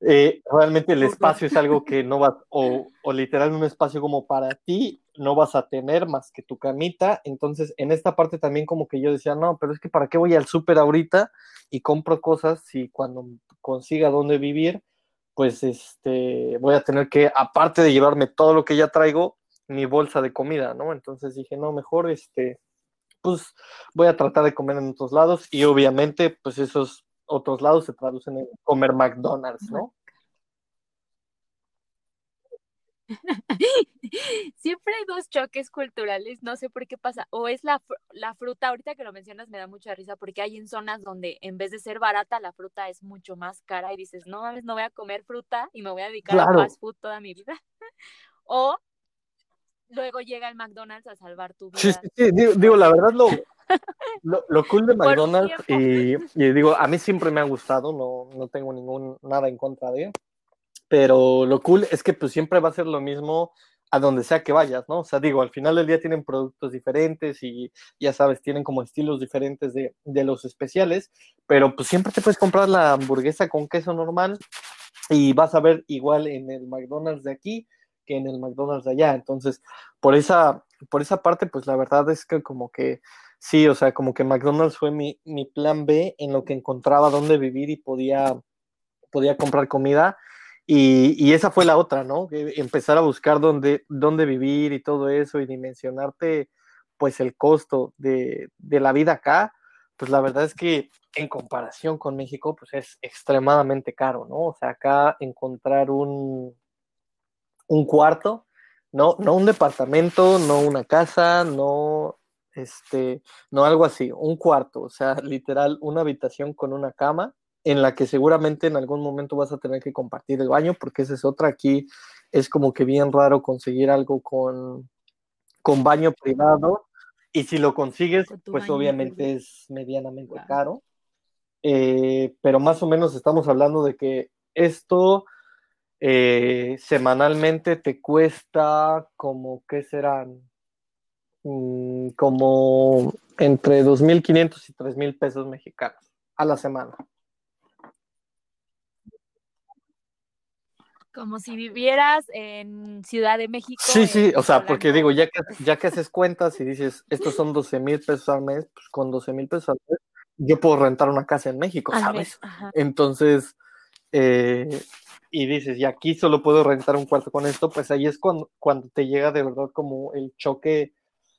Speaker 2: eh, realmente el espacio es algo que no vas, o, o literal un espacio como para ti, no vas a tener más que tu camita. Entonces, en esta parte también como que yo decía, no, pero es que para qué voy al súper ahorita y compro cosas si cuando consiga dónde vivir, pues este, voy a tener que, aparte de llevarme todo lo que ya traigo, mi bolsa de comida, ¿no? Entonces dije, no, mejor este, pues voy a tratar de comer en otros lados y obviamente, pues esos otros lados se traducen en comer McDonald's, ¿no?
Speaker 3: Siempre hay dos choques culturales, no sé por qué pasa. O es la, la, fruta, ahorita que lo mencionas me da mucha risa porque hay en zonas donde en vez de ser barata, la fruta es mucho más cara y dices, no mames, no voy a comer fruta y me voy a dedicar a fast food toda mi vida. o luego llega el McDonald's a salvar tu vida.
Speaker 2: Sí, sí, sí. Digo, la verdad lo, lo, cool de McDonald's y, y, digo, a mí siempre me ha gustado, no, no tengo ningún nada en contra de él pero lo cool es que pues siempre va a ser lo mismo a donde sea que vayas, ¿no? O sea, digo, al final del día tienen productos diferentes y ya sabes, tienen como estilos diferentes de, de los especiales, pero pues siempre te puedes comprar la hamburguesa con queso normal y vas a ver igual en el McDonald's de aquí que en el McDonald's de allá. Entonces, por esa, por esa parte, pues la verdad es que como que sí, o sea, como que McDonald's fue mi, mi plan B en lo que encontraba dónde vivir y podía, podía comprar comida y, esa fue la otra, ¿no? Empezar a buscar dónde, dónde vivir y todo eso y dimensionarte pues el costo de, de, la vida acá, pues la verdad es que en comparación con México pues es extremadamente caro, ¿no? O sea, acá encontrar un, un cuarto, no, no un departamento, no una casa, no este, no algo así, un cuarto, o sea, literal, una habitación con una cama, en la que seguramente en algún momento vas a tener que compartir el baño, porque esa es otra. Aquí es como que bien raro conseguir algo con, con baño privado. Y si lo consigues, pues obviamente es medianamente caro. Eh, pero más o menos estamos hablando de que esto eh, semanalmente te cuesta como, ¿qué serán? Mm, como entre 2.500 y 3.000 pesos mexicanos a la semana.
Speaker 3: Como si vivieras en Ciudad de México.
Speaker 2: Sí, sí, o sea, porque digo, ya que, ya que haces cuentas y dices, estos son 12 mil pesos al mes, pues con 12 mil pesos al mes, yo puedo rentar una casa en México, ¿sabes? Entonces, eh, y dices, y aquí solo puedo rentar un cuarto con esto, pues ahí es cuando, cuando te llega de verdad como el choque,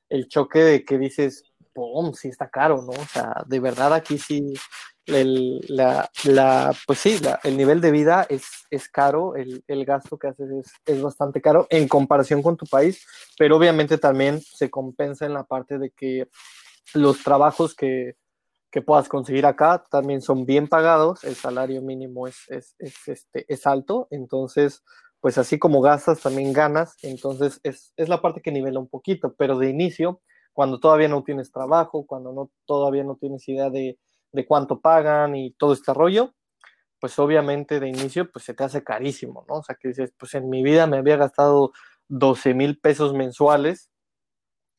Speaker 2: el choque de que dices, ¡pum! Sí está caro, ¿no? O sea, de verdad aquí sí, el, la, la, pues sí, el nivel de vida es, es caro, el, el, gasto que haces es, es, bastante caro en comparación con tu país, pero obviamente también se compensa en la parte de que los trabajos que, que puedas conseguir acá también son bien pagados, el salario mínimo es, es, es, este, es alto, entonces, pues así como gastas, también ganas, entonces es, es la parte que nivela un poquito, pero de inicio, cuando todavía no tienes trabajo, cuando no, todavía no tienes idea de de cuánto pagan y todo este rollo, pues obviamente de inicio pues se te hace carísimo, ¿no? O sea, que dices, pues en mi vida me había gastado 12 mil pesos mensuales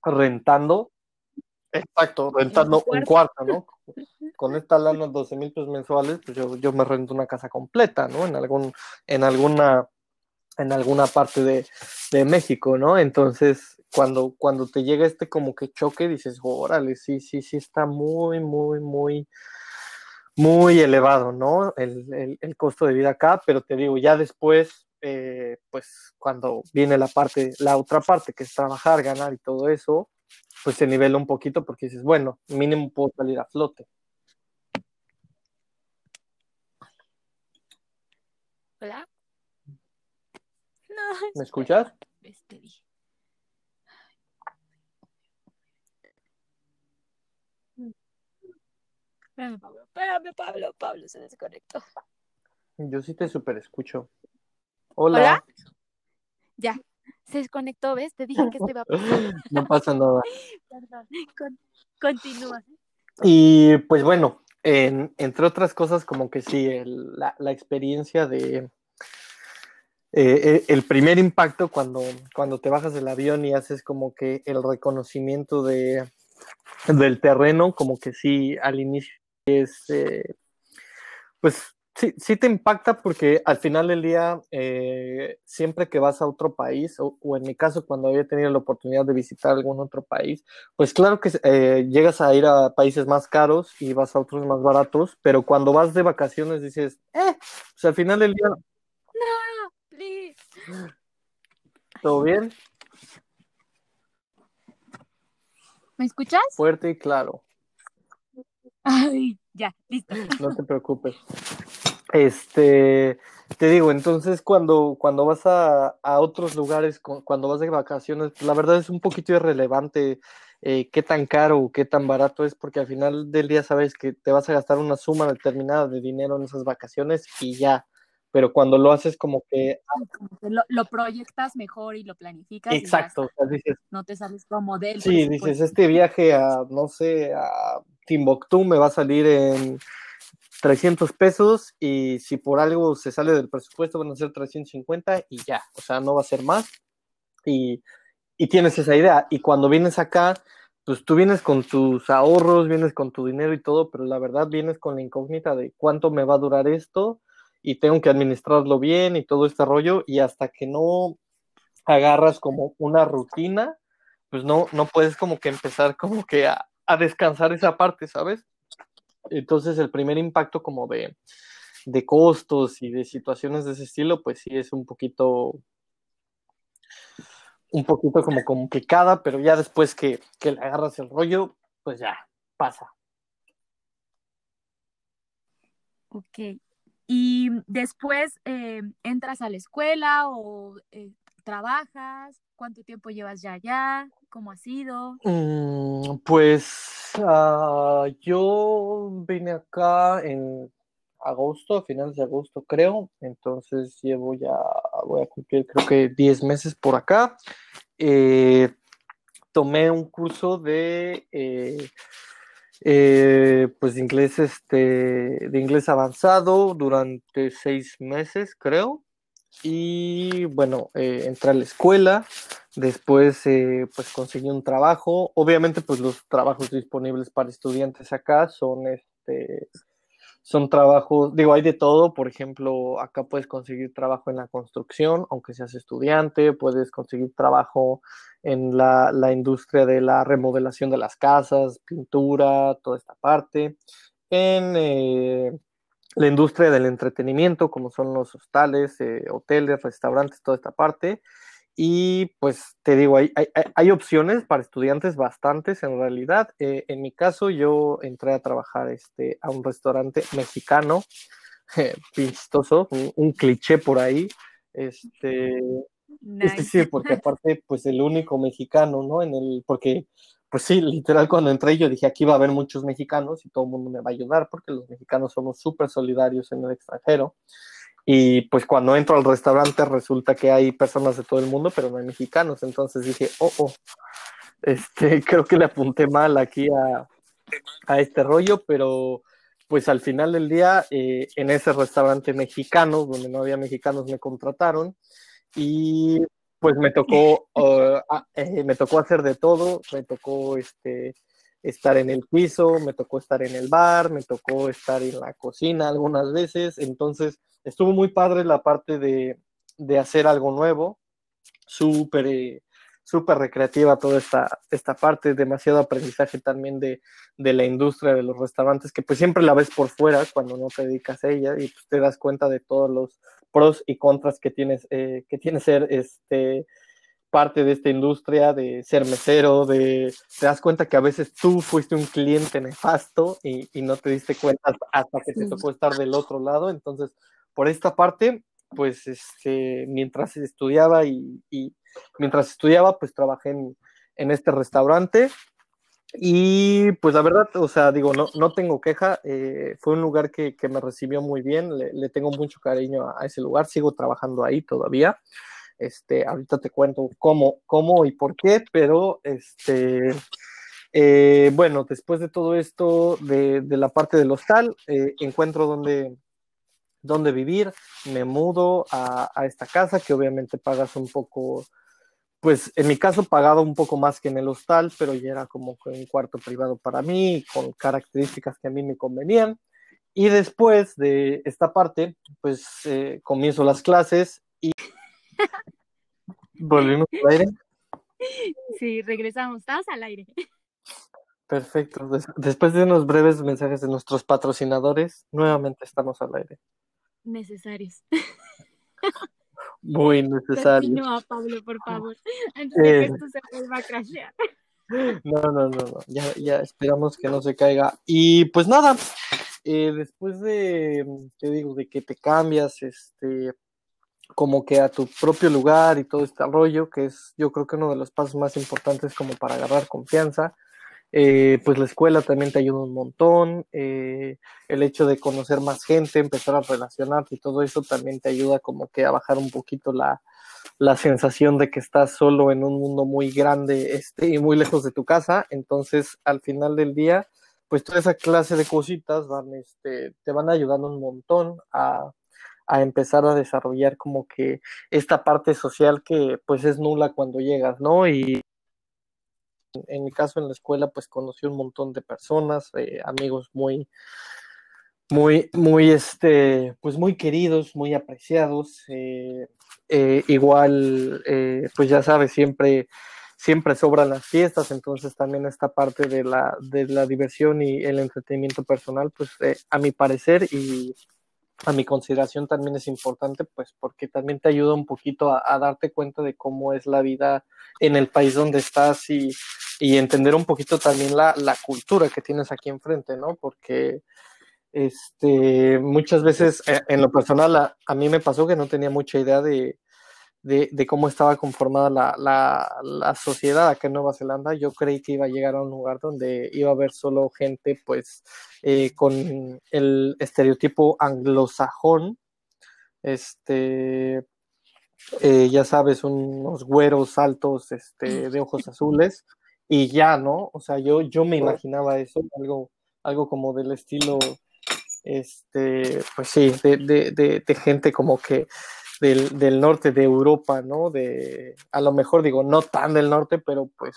Speaker 2: rentando, exacto, rentando un cuarto, ¿no? Con esta lana 12 mil pesos mensuales, pues yo, yo me rento una casa completa, ¿no? En, algún, en, alguna, en alguna parte de, de México, ¿no? Entonces, cuando, cuando te llega este como que choque, dices, órale, sí, sí, sí, está muy, muy, muy, muy elevado, ¿no? El, el, costo de vida acá, pero te digo, ya después, eh, pues cuando viene la parte, la otra parte, que es trabajar, ganar y todo eso, pues se nivela un poquito porque dices, bueno, mínimo puedo salir a flote.
Speaker 3: ¿Hola? No.
Speaker 2: ¿Me escuchas?
Speaker 3: Este dije. Espérame, Pablo. Espérame, Pablo. Pablo se desconectó.
Speaker 2: Yo sí te super escucho. Hola.
Speaker 3: ¿Hola? Ya. Se desconectó, ¿ves? Te dije que se iba a pasar.
Speaker 2: No pasa nada.
Speaker 3: Perdón. Con- continúa.
Speaker 2: Y pues bueno, en- entre otras cosas, como que sí, el- la, la experiencia de eh, eh, el primer impacto cuando, cuando te bajas del avión y haces como que el reconocimiento de, del terreno, como que sí, al inicio es, eh, pues sí, sí te impacta porque al final del día, eh, siempre que vas a otro país, o, o en mi caso cuando había tenido la oportunidad de visitar algún otro país, pues claro que eh, llegas a ir a países más caros y vas a otros más baratos, pero cuando vas de vacaciones dices, eh, pues al final del día,
Speaker 3: Please.
Speaker 2: todo bien,
Speaker 3: ¿Me escuchas?
Speaker 2: fuerte y claro,
Speaker 3: Ay, ya, listo.
Speaker 2: no te preocupes. Este, te digo, entonces cuando, cuando vas a, a otros lugares, cu- cuando vas de vacaciones, la verdad es un poquito irrelevante eh, qué tan caro o qué tan barato es, porque al final del día sabes que te vas a gastar una suma determinada de dinero en esas vacaciones y ya. Pero cuando lo haces como que,
Speaker 3: Como que Lo, lo proyectas mejor y lo planificas.
Speaker 2: exacto,
Speaker 3: está.
Speaker 2: o sea, dices,
Speaker 3: No te sales como del
Speaker 2: Sí, dices, este viaje a, no sé, a Timbuktu me va a salir en 300 pesos y si por algo se sale del presupuesto van a ser 350 y ya, o sea, no va a ser más. Y, y tienes esa idea. Y cuando vienes acá, pues tú vienes con tus ahorros, vienes con tu dinero y todo, pero la verdad vienes con la incógnita de cuánto me va a durar esto y tengo que administrarlo bien y todo este rollo y hasta que no agarras como una rutina, pues no, no puedes como que empezar como que a, a descansar esa parte, ¿sabes? Entonces el primer impacto como de, de costos y de situaciones de ese estilo, pues sí es un poquito, un poquito como complicada, pero ya después que, que le agarras el rollo, pues ya pasa.
Speaker 3: Ok. Y después eh, entras a la escuela o eh, trabajas. ¿Cuánto tiempo llevas ya allá? ¿Cómo ha sido?
Speaker 2: Mm, pues ah, yo vine acá en agosto, a finales de agosto creo, entonces llevo ya, voy a cumplir creo que 10 meses por acá. Eh, tomé un curso de eh, eh, pues inglés, este, de inglés avanzado durante seis meses, creo. Y bueno, eh, entré a la escuela, después eh, pues conseguí un trabajo. Obviamente pues los trabajos disponibles para estudiantes acá son este son trabajos, digo, hay de todo, por ejemplo, acá puedes conseguir trabajo en la construcción, aunque seas estudiante, puedes conseguir trabajo en la, la industria de la remodelación de las casas, pintura, toda esta parte, en eh, la industria del entretenimiento, como son los hostales, eh, hoteles, restaurantes, toda esta parte. Y pues te digo, hay, hay, hay opciones para estudiantes bastantes en realidad. Eh, en mi caso, yo entré a trabajar este, a un restaurante mexicano, eh, pistoso, un, un, cliché por ahí. Este,
Speaker 3: Nice.
Speaker 2: sí, sí, porque aparte, pues el único mexicano, ¿no? En el, porque, pues sí, literal, cuando entré yo dije, aquí va a haber muchos mexicanos y todo el mundo me va a ayudar, porque los mexicanos somos súper solidarios en el extranjero. Y pues cuando entro al restaurante resulta que hay personas de todo el mundo, pero no hay mexicanos. Entonces dije, oh, oh, este, creo que le apunté mal aquí a, a este rollo, pero pues al final del día, eh, en ese restaurante mexicano, donde no había mexicanos, me contrataron y pues me tocó, uh, eh, me tocó hacer de todo, me tocó este, estar en el piso, me tocó estar en el bar, me tocó estar en la cocina algunas veces, entonces estuvo muy padre la parte de, de hacer algo nuevo, súper eh, súper recreativa toda esta, esta parte, demasiado aprendizaje también de, de, la industria de los restaurantes, que pues siempre la ves por fuera cuando no te dedicas a ella y pues te das cuenta de todos los pros y contras que tienes, eh, que tiene ser este parte de esta industria, de ser mesero, de te das cuenta que a veces tú fuiste un cliente nefasto y, y no te diste cuenta hasta que te tocó estar del otro lado. Entonces, por esta parte, pues este, mientras estudiaba y, mientras estudiaba, pues trabajé en, en, este restaurante. Y pues la verdad, o sea, digo, no, no tengo queja, eh, fue un lugar que, que, me recibió muy bien, le, tengo mucho cariño a, ese lugar, sigo trabajando ahí todavía. Este, ahorita te cuento cómo, cómo y por qué, pero este, eh, bueno, después de todo esto, de, de la parte del hostal, eh, encuentro donde, donde vivir, me mudo a, a, esta casa que obviamente pagas un poco, pues en mi caso pagaba un poco más que en el hostal, pero ya era como un cuarto privado para mí, con características que a mí me convenían. Y después de esta parte, pues eh, comienzo las clases y volvimos al aire.
Speaker 3: Sí, regresamos, estamos al aire.
Speaker 2: Perfecto. Después de unos breves mensajes de nuestros patrocinadores, nuevamente estamos al aire.
Speaker 3: Necesarios.
Speaker 2: Muy necesarios.
Speaker 3: No, Pablo, por favor, antes de que eh... esto se vuelva a crashear.
Speaker 2: No, no, no, no. Ya, ya esperamos que no se caiga. Y pues nada, eh, después de, te digo, de que te cambias, este, como que a tu propio lugar y todo este rollo, que es yo creo que uno de los pasos más importantes como para agarrar confianza. Eh, pues la escuela también te ayuda un montón, eh, el hecho de conocer más gente, empezar a relacionarte y todo eso también te ayuda como que a bajar un poquito la, la sensación de que estás solo en un mundo muy grande este, y muy lejos de tu casa, entonces al final del día, pues toda esa clase de cositas van, este, te van ayudando un montón a, a empezar a desarrollar como que esta parte social que pues es nula cuando llegas, ¿no? Y en mi caso en la escuela pues conocí un montón de personas, eh, amigos muy, muy, muy, este, pues muy queridos, muy apreciados, eh, eh, igual, pues ya sabes, siempre, siempre sobran las fiestas, entonces también esta parte de la, de la diversión y el entretenimiento personal, pues a mi parecer y a mi consideración también es importante, pues porque también te ayuda un poquito a, darte cuenta de cómo es la vida en el país donde estás y, y entender un poquito también la, la, cultura que tienes aquí enfrente, ¿no? Porque este, muchas veces eh, en lo personal a, a, mí me pasó que no tenía mucha idea de, de, de cómo estaba conformada la, la, la, sociedad acá en Nueva Zelanda. Yo creí que iba a llegar a un lugar donde iba a haber solo gente, pues, eh, con el estereotipo anglosajón, este, eh, ya sabes, unos güeros altos, este, de ojos azules, y ya, ¿no? O sea, yo, yo me imaginaba eso, algo, algo como del estilo, este, pues sí, de, de, de, de gente como que del, del, norte de Europa, ¿no? De, a lo mejor digo, no tan del norte, pero pues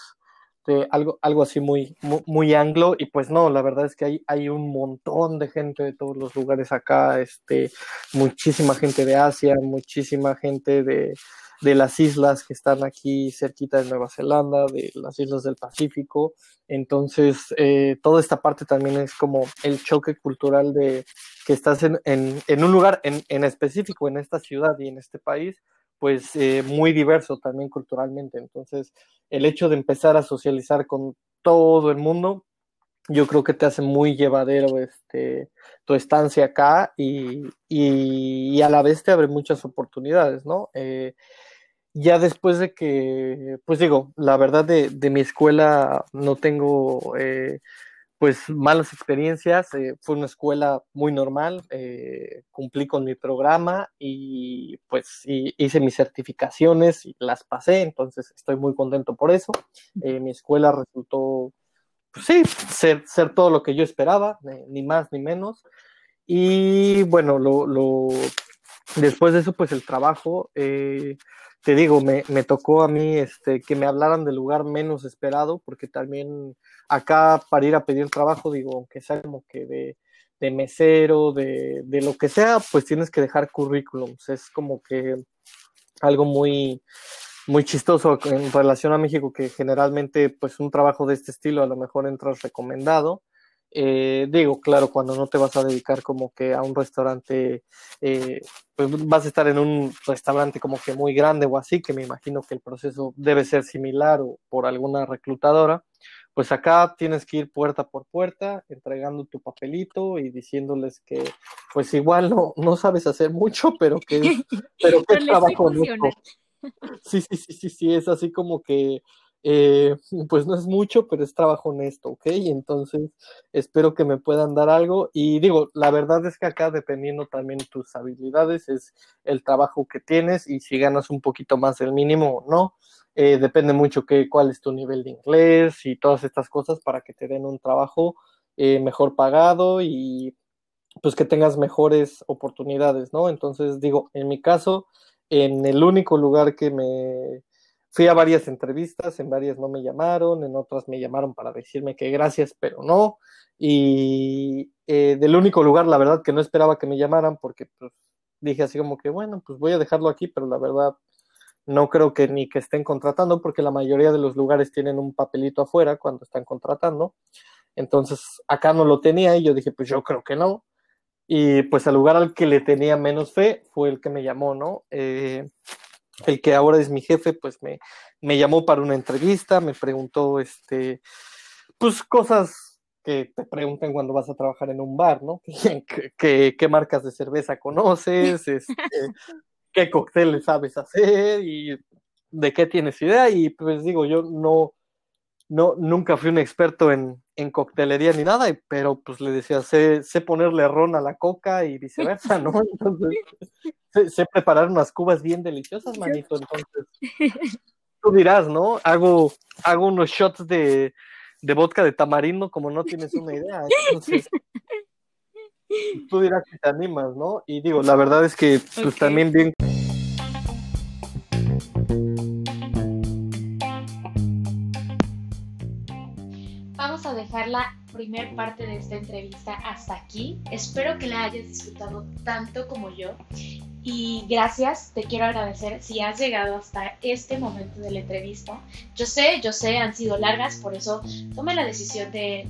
Speaker 2: de algo, algo así muy, muy, anglo, y pues no, la verdad es que hay, hay un montón de gente de todos los lugares acá, este, muchísima gente de Asia, muchísima gente de, de las islas que están aquí cerquita de Nueva Zelanda, de las islas del Pacífico. Entonces, eh, toda esta parte también es como el choque cultural de que estás en, en, un lugar en, en, específico, en esta ciudad y en este país, pues eh, muy diverso también culturalmente. Entonces, el hecho de empezar a socializar con todo el mundo, yo creo que te hace muy llevadero este, tu estancia acá y, y, y a la vez te abre muchas oportunidades, ¿no? Eh, ya después de que, pues digo, la verdad de, de mi escuela no tengo eh, pues malas experiencias, eh, fue una escuela muy normal, eh, cumplí con mi programa y pues hice mis certificaciones y las pasé, entonces estoy muy contento por eso. Mi escuela resultó, pues sí, ser, ser todo lo que yo esperaba, ni más ni menos. Y bueno, lo, lo después de eso, pues el trabajo, te digo, me, me, tocó a mí este, que me hablaran del lugar menos esperado, porque también acá para ir a pedir trabajo, digo, aunque sea como que de, de mesero, de, de, lo que sea, pues tienes que dejar currículums. Es como que algo muy, muy chistoso en relación a México, que generalmente pues un trabajo de este estilo a lo mejor entras recomendado eh, digo, claro, cuando no te vas a dedicar como que a un restaurante, eh, pues vas a estar en un restaurante como que muy grande o así, que me imagino que el proceso debe ser similar o por alguna reclutadora, pues acá tienes que ir puerta por puerta, entregando tu papelito y diciéndoles que pues igual no, no sabes hacer mucho, pero que, pero que trabajo Sí, sí, sí, sí, sí, es así como que eh, pues no es mucho, pero es trabajo honesto, ¿ok? Entonces espero que me puedan dar algo. Y digo, la verdad es que acá dependiendo también tus habilidades, es el trabajo que tienes y si ganas un poquito más del mínimo o no. Eh, depende mucho que, cuál es tu nivel de inglés y todas estas cosas para que te den un trabajo eh, mejor pagado y pues que tengas mejores oportunidades, ¿no? Entonces digo, en mi caso, en el único lugar que me fui a varias entrevistas, en varias no me llamaron, en otras me llamaron para decirme que gracias, pero no. Y eh, del único lugar, la verdad, que no esperaba que me llamaran, porque pues, dije así como que, bueno, pues voy a dejarlo aquí, pero la verdad no creo que ni que estén contratando, porque la mayoría de los lugares tienen un papelito afuera cuando están contratando. Entonces, acá no lo tenía y yo dije, pues yo creo que no. Y pues el lugar al que le tenía menos fe fue el que me llamó, ¿no? Eh, el que ahora es mi jefe, pues me, me llamó para una entrevista, me preguntó, este, pues cosas que te preguntan cuando vas a trabajar en un bar, ¿no? ¿Qué, qué, marcas de cerveza conoces? Este, ¿Qué cócteles sabes hacer? ¿Y de qué tienes idea? Y pues digo, yo no, no, nunca fui un experto en, en coctelería ni nada, pero pues le decía, sé, sé ponerle ron a la coca y viceversa, ¿no? Entonces, sé, preparar unas cubas bien deliciosas, manito. Entonces, tú dirás, ¿no? Hago, hago unos shots de, de vodka de tamarindo como no tienes una idea. Entonces, tú dirás que te animas, ¿no? Y digo, la verdad es que pues también bien
Speaker 1: dejar la primer parte de esta entrevista hasta aquí. Espero que la hayas disfrutado tanto como yo. Y gracias, te quiero agradecer si has llegado hasta este momento de la entrevista. Yo sé, yo sé, han sido largas, por eso tomé la decisión de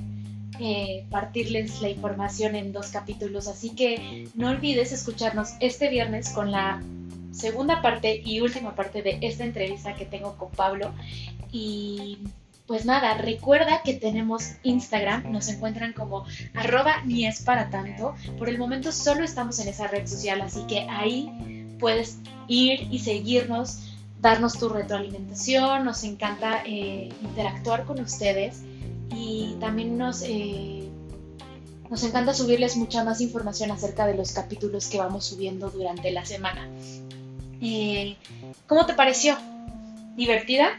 Speaker 1: eh, partirles la información en dos capítulos. Así que no olvides escucharnos este viernes con la segunda parte y última parte de esta entrevista que tengo con Pablo. Y pues nada, recuerda que tenemos Instagram, nos encuentran como arroba ni es para tanto. Por el momento solo estamos en esa red social, así que ahí puedes ir y seguirnos, darnos tu retroalimentación, nos encanta eh, interactuar con ustedes y también nos, eh, nos encanta subirles mucha más información acerca de los capítulos que vamos subiendo durante la semana. Eh, ¿Cómo te pareció? ¿Divertida?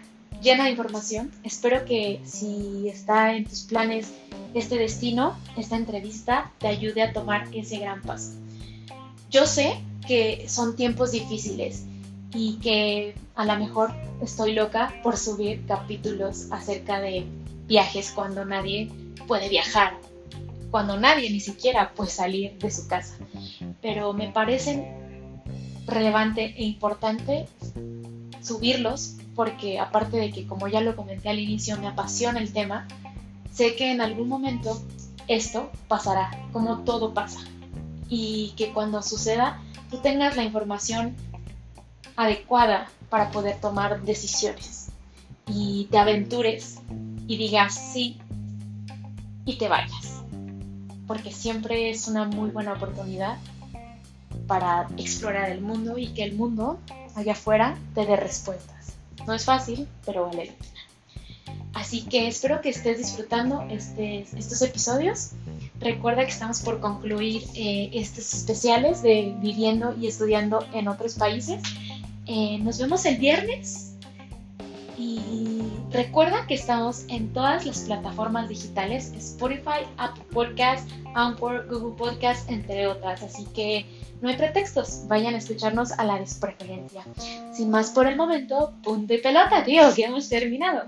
Speaker 1: Llena de información. Espero que si está en tus planes este destino, esta entrevista, te ayude a tomar ese gran paso. Yo sé que son tiempos difíciles y que a lo mejor estoy loca por subir capítulos acerca de viajes cuando nadie puede viajar, cuando nadie ni siquiera puede salir de su casa. Pero me parecen relevante e importante subirlos porque aparte de que, como ya lo comenté al inicio, me apasiona el tema, sé que en algún momento esto pasará, como todo pasa, y que cuando suceda tú tengas la información adecuada para poder tomar decisiones. Y te aventures y digas sí y te vayas, porque siempre es una muy buena oportunidad para explorar el mundo y que el mundo allá afuera te dé respuesta. No es fácil, pero vale la pena. Así que espero que estés disfrutando estos episodios. Recuerda que estamos por concluir eh, estos especiales de viviendo y estudiando en otros países. Eh, nos vemos el viernes y recuerda que estamos en todas las plataformas digitales, Spotify, Apple Podcasts, Anchor, Google Podcasts, entre otras. Así que no hay pretextos, vayan a escucharnos a la despreferencia. Sin más por el momento, punto y pelota, tío, que hemos terminado.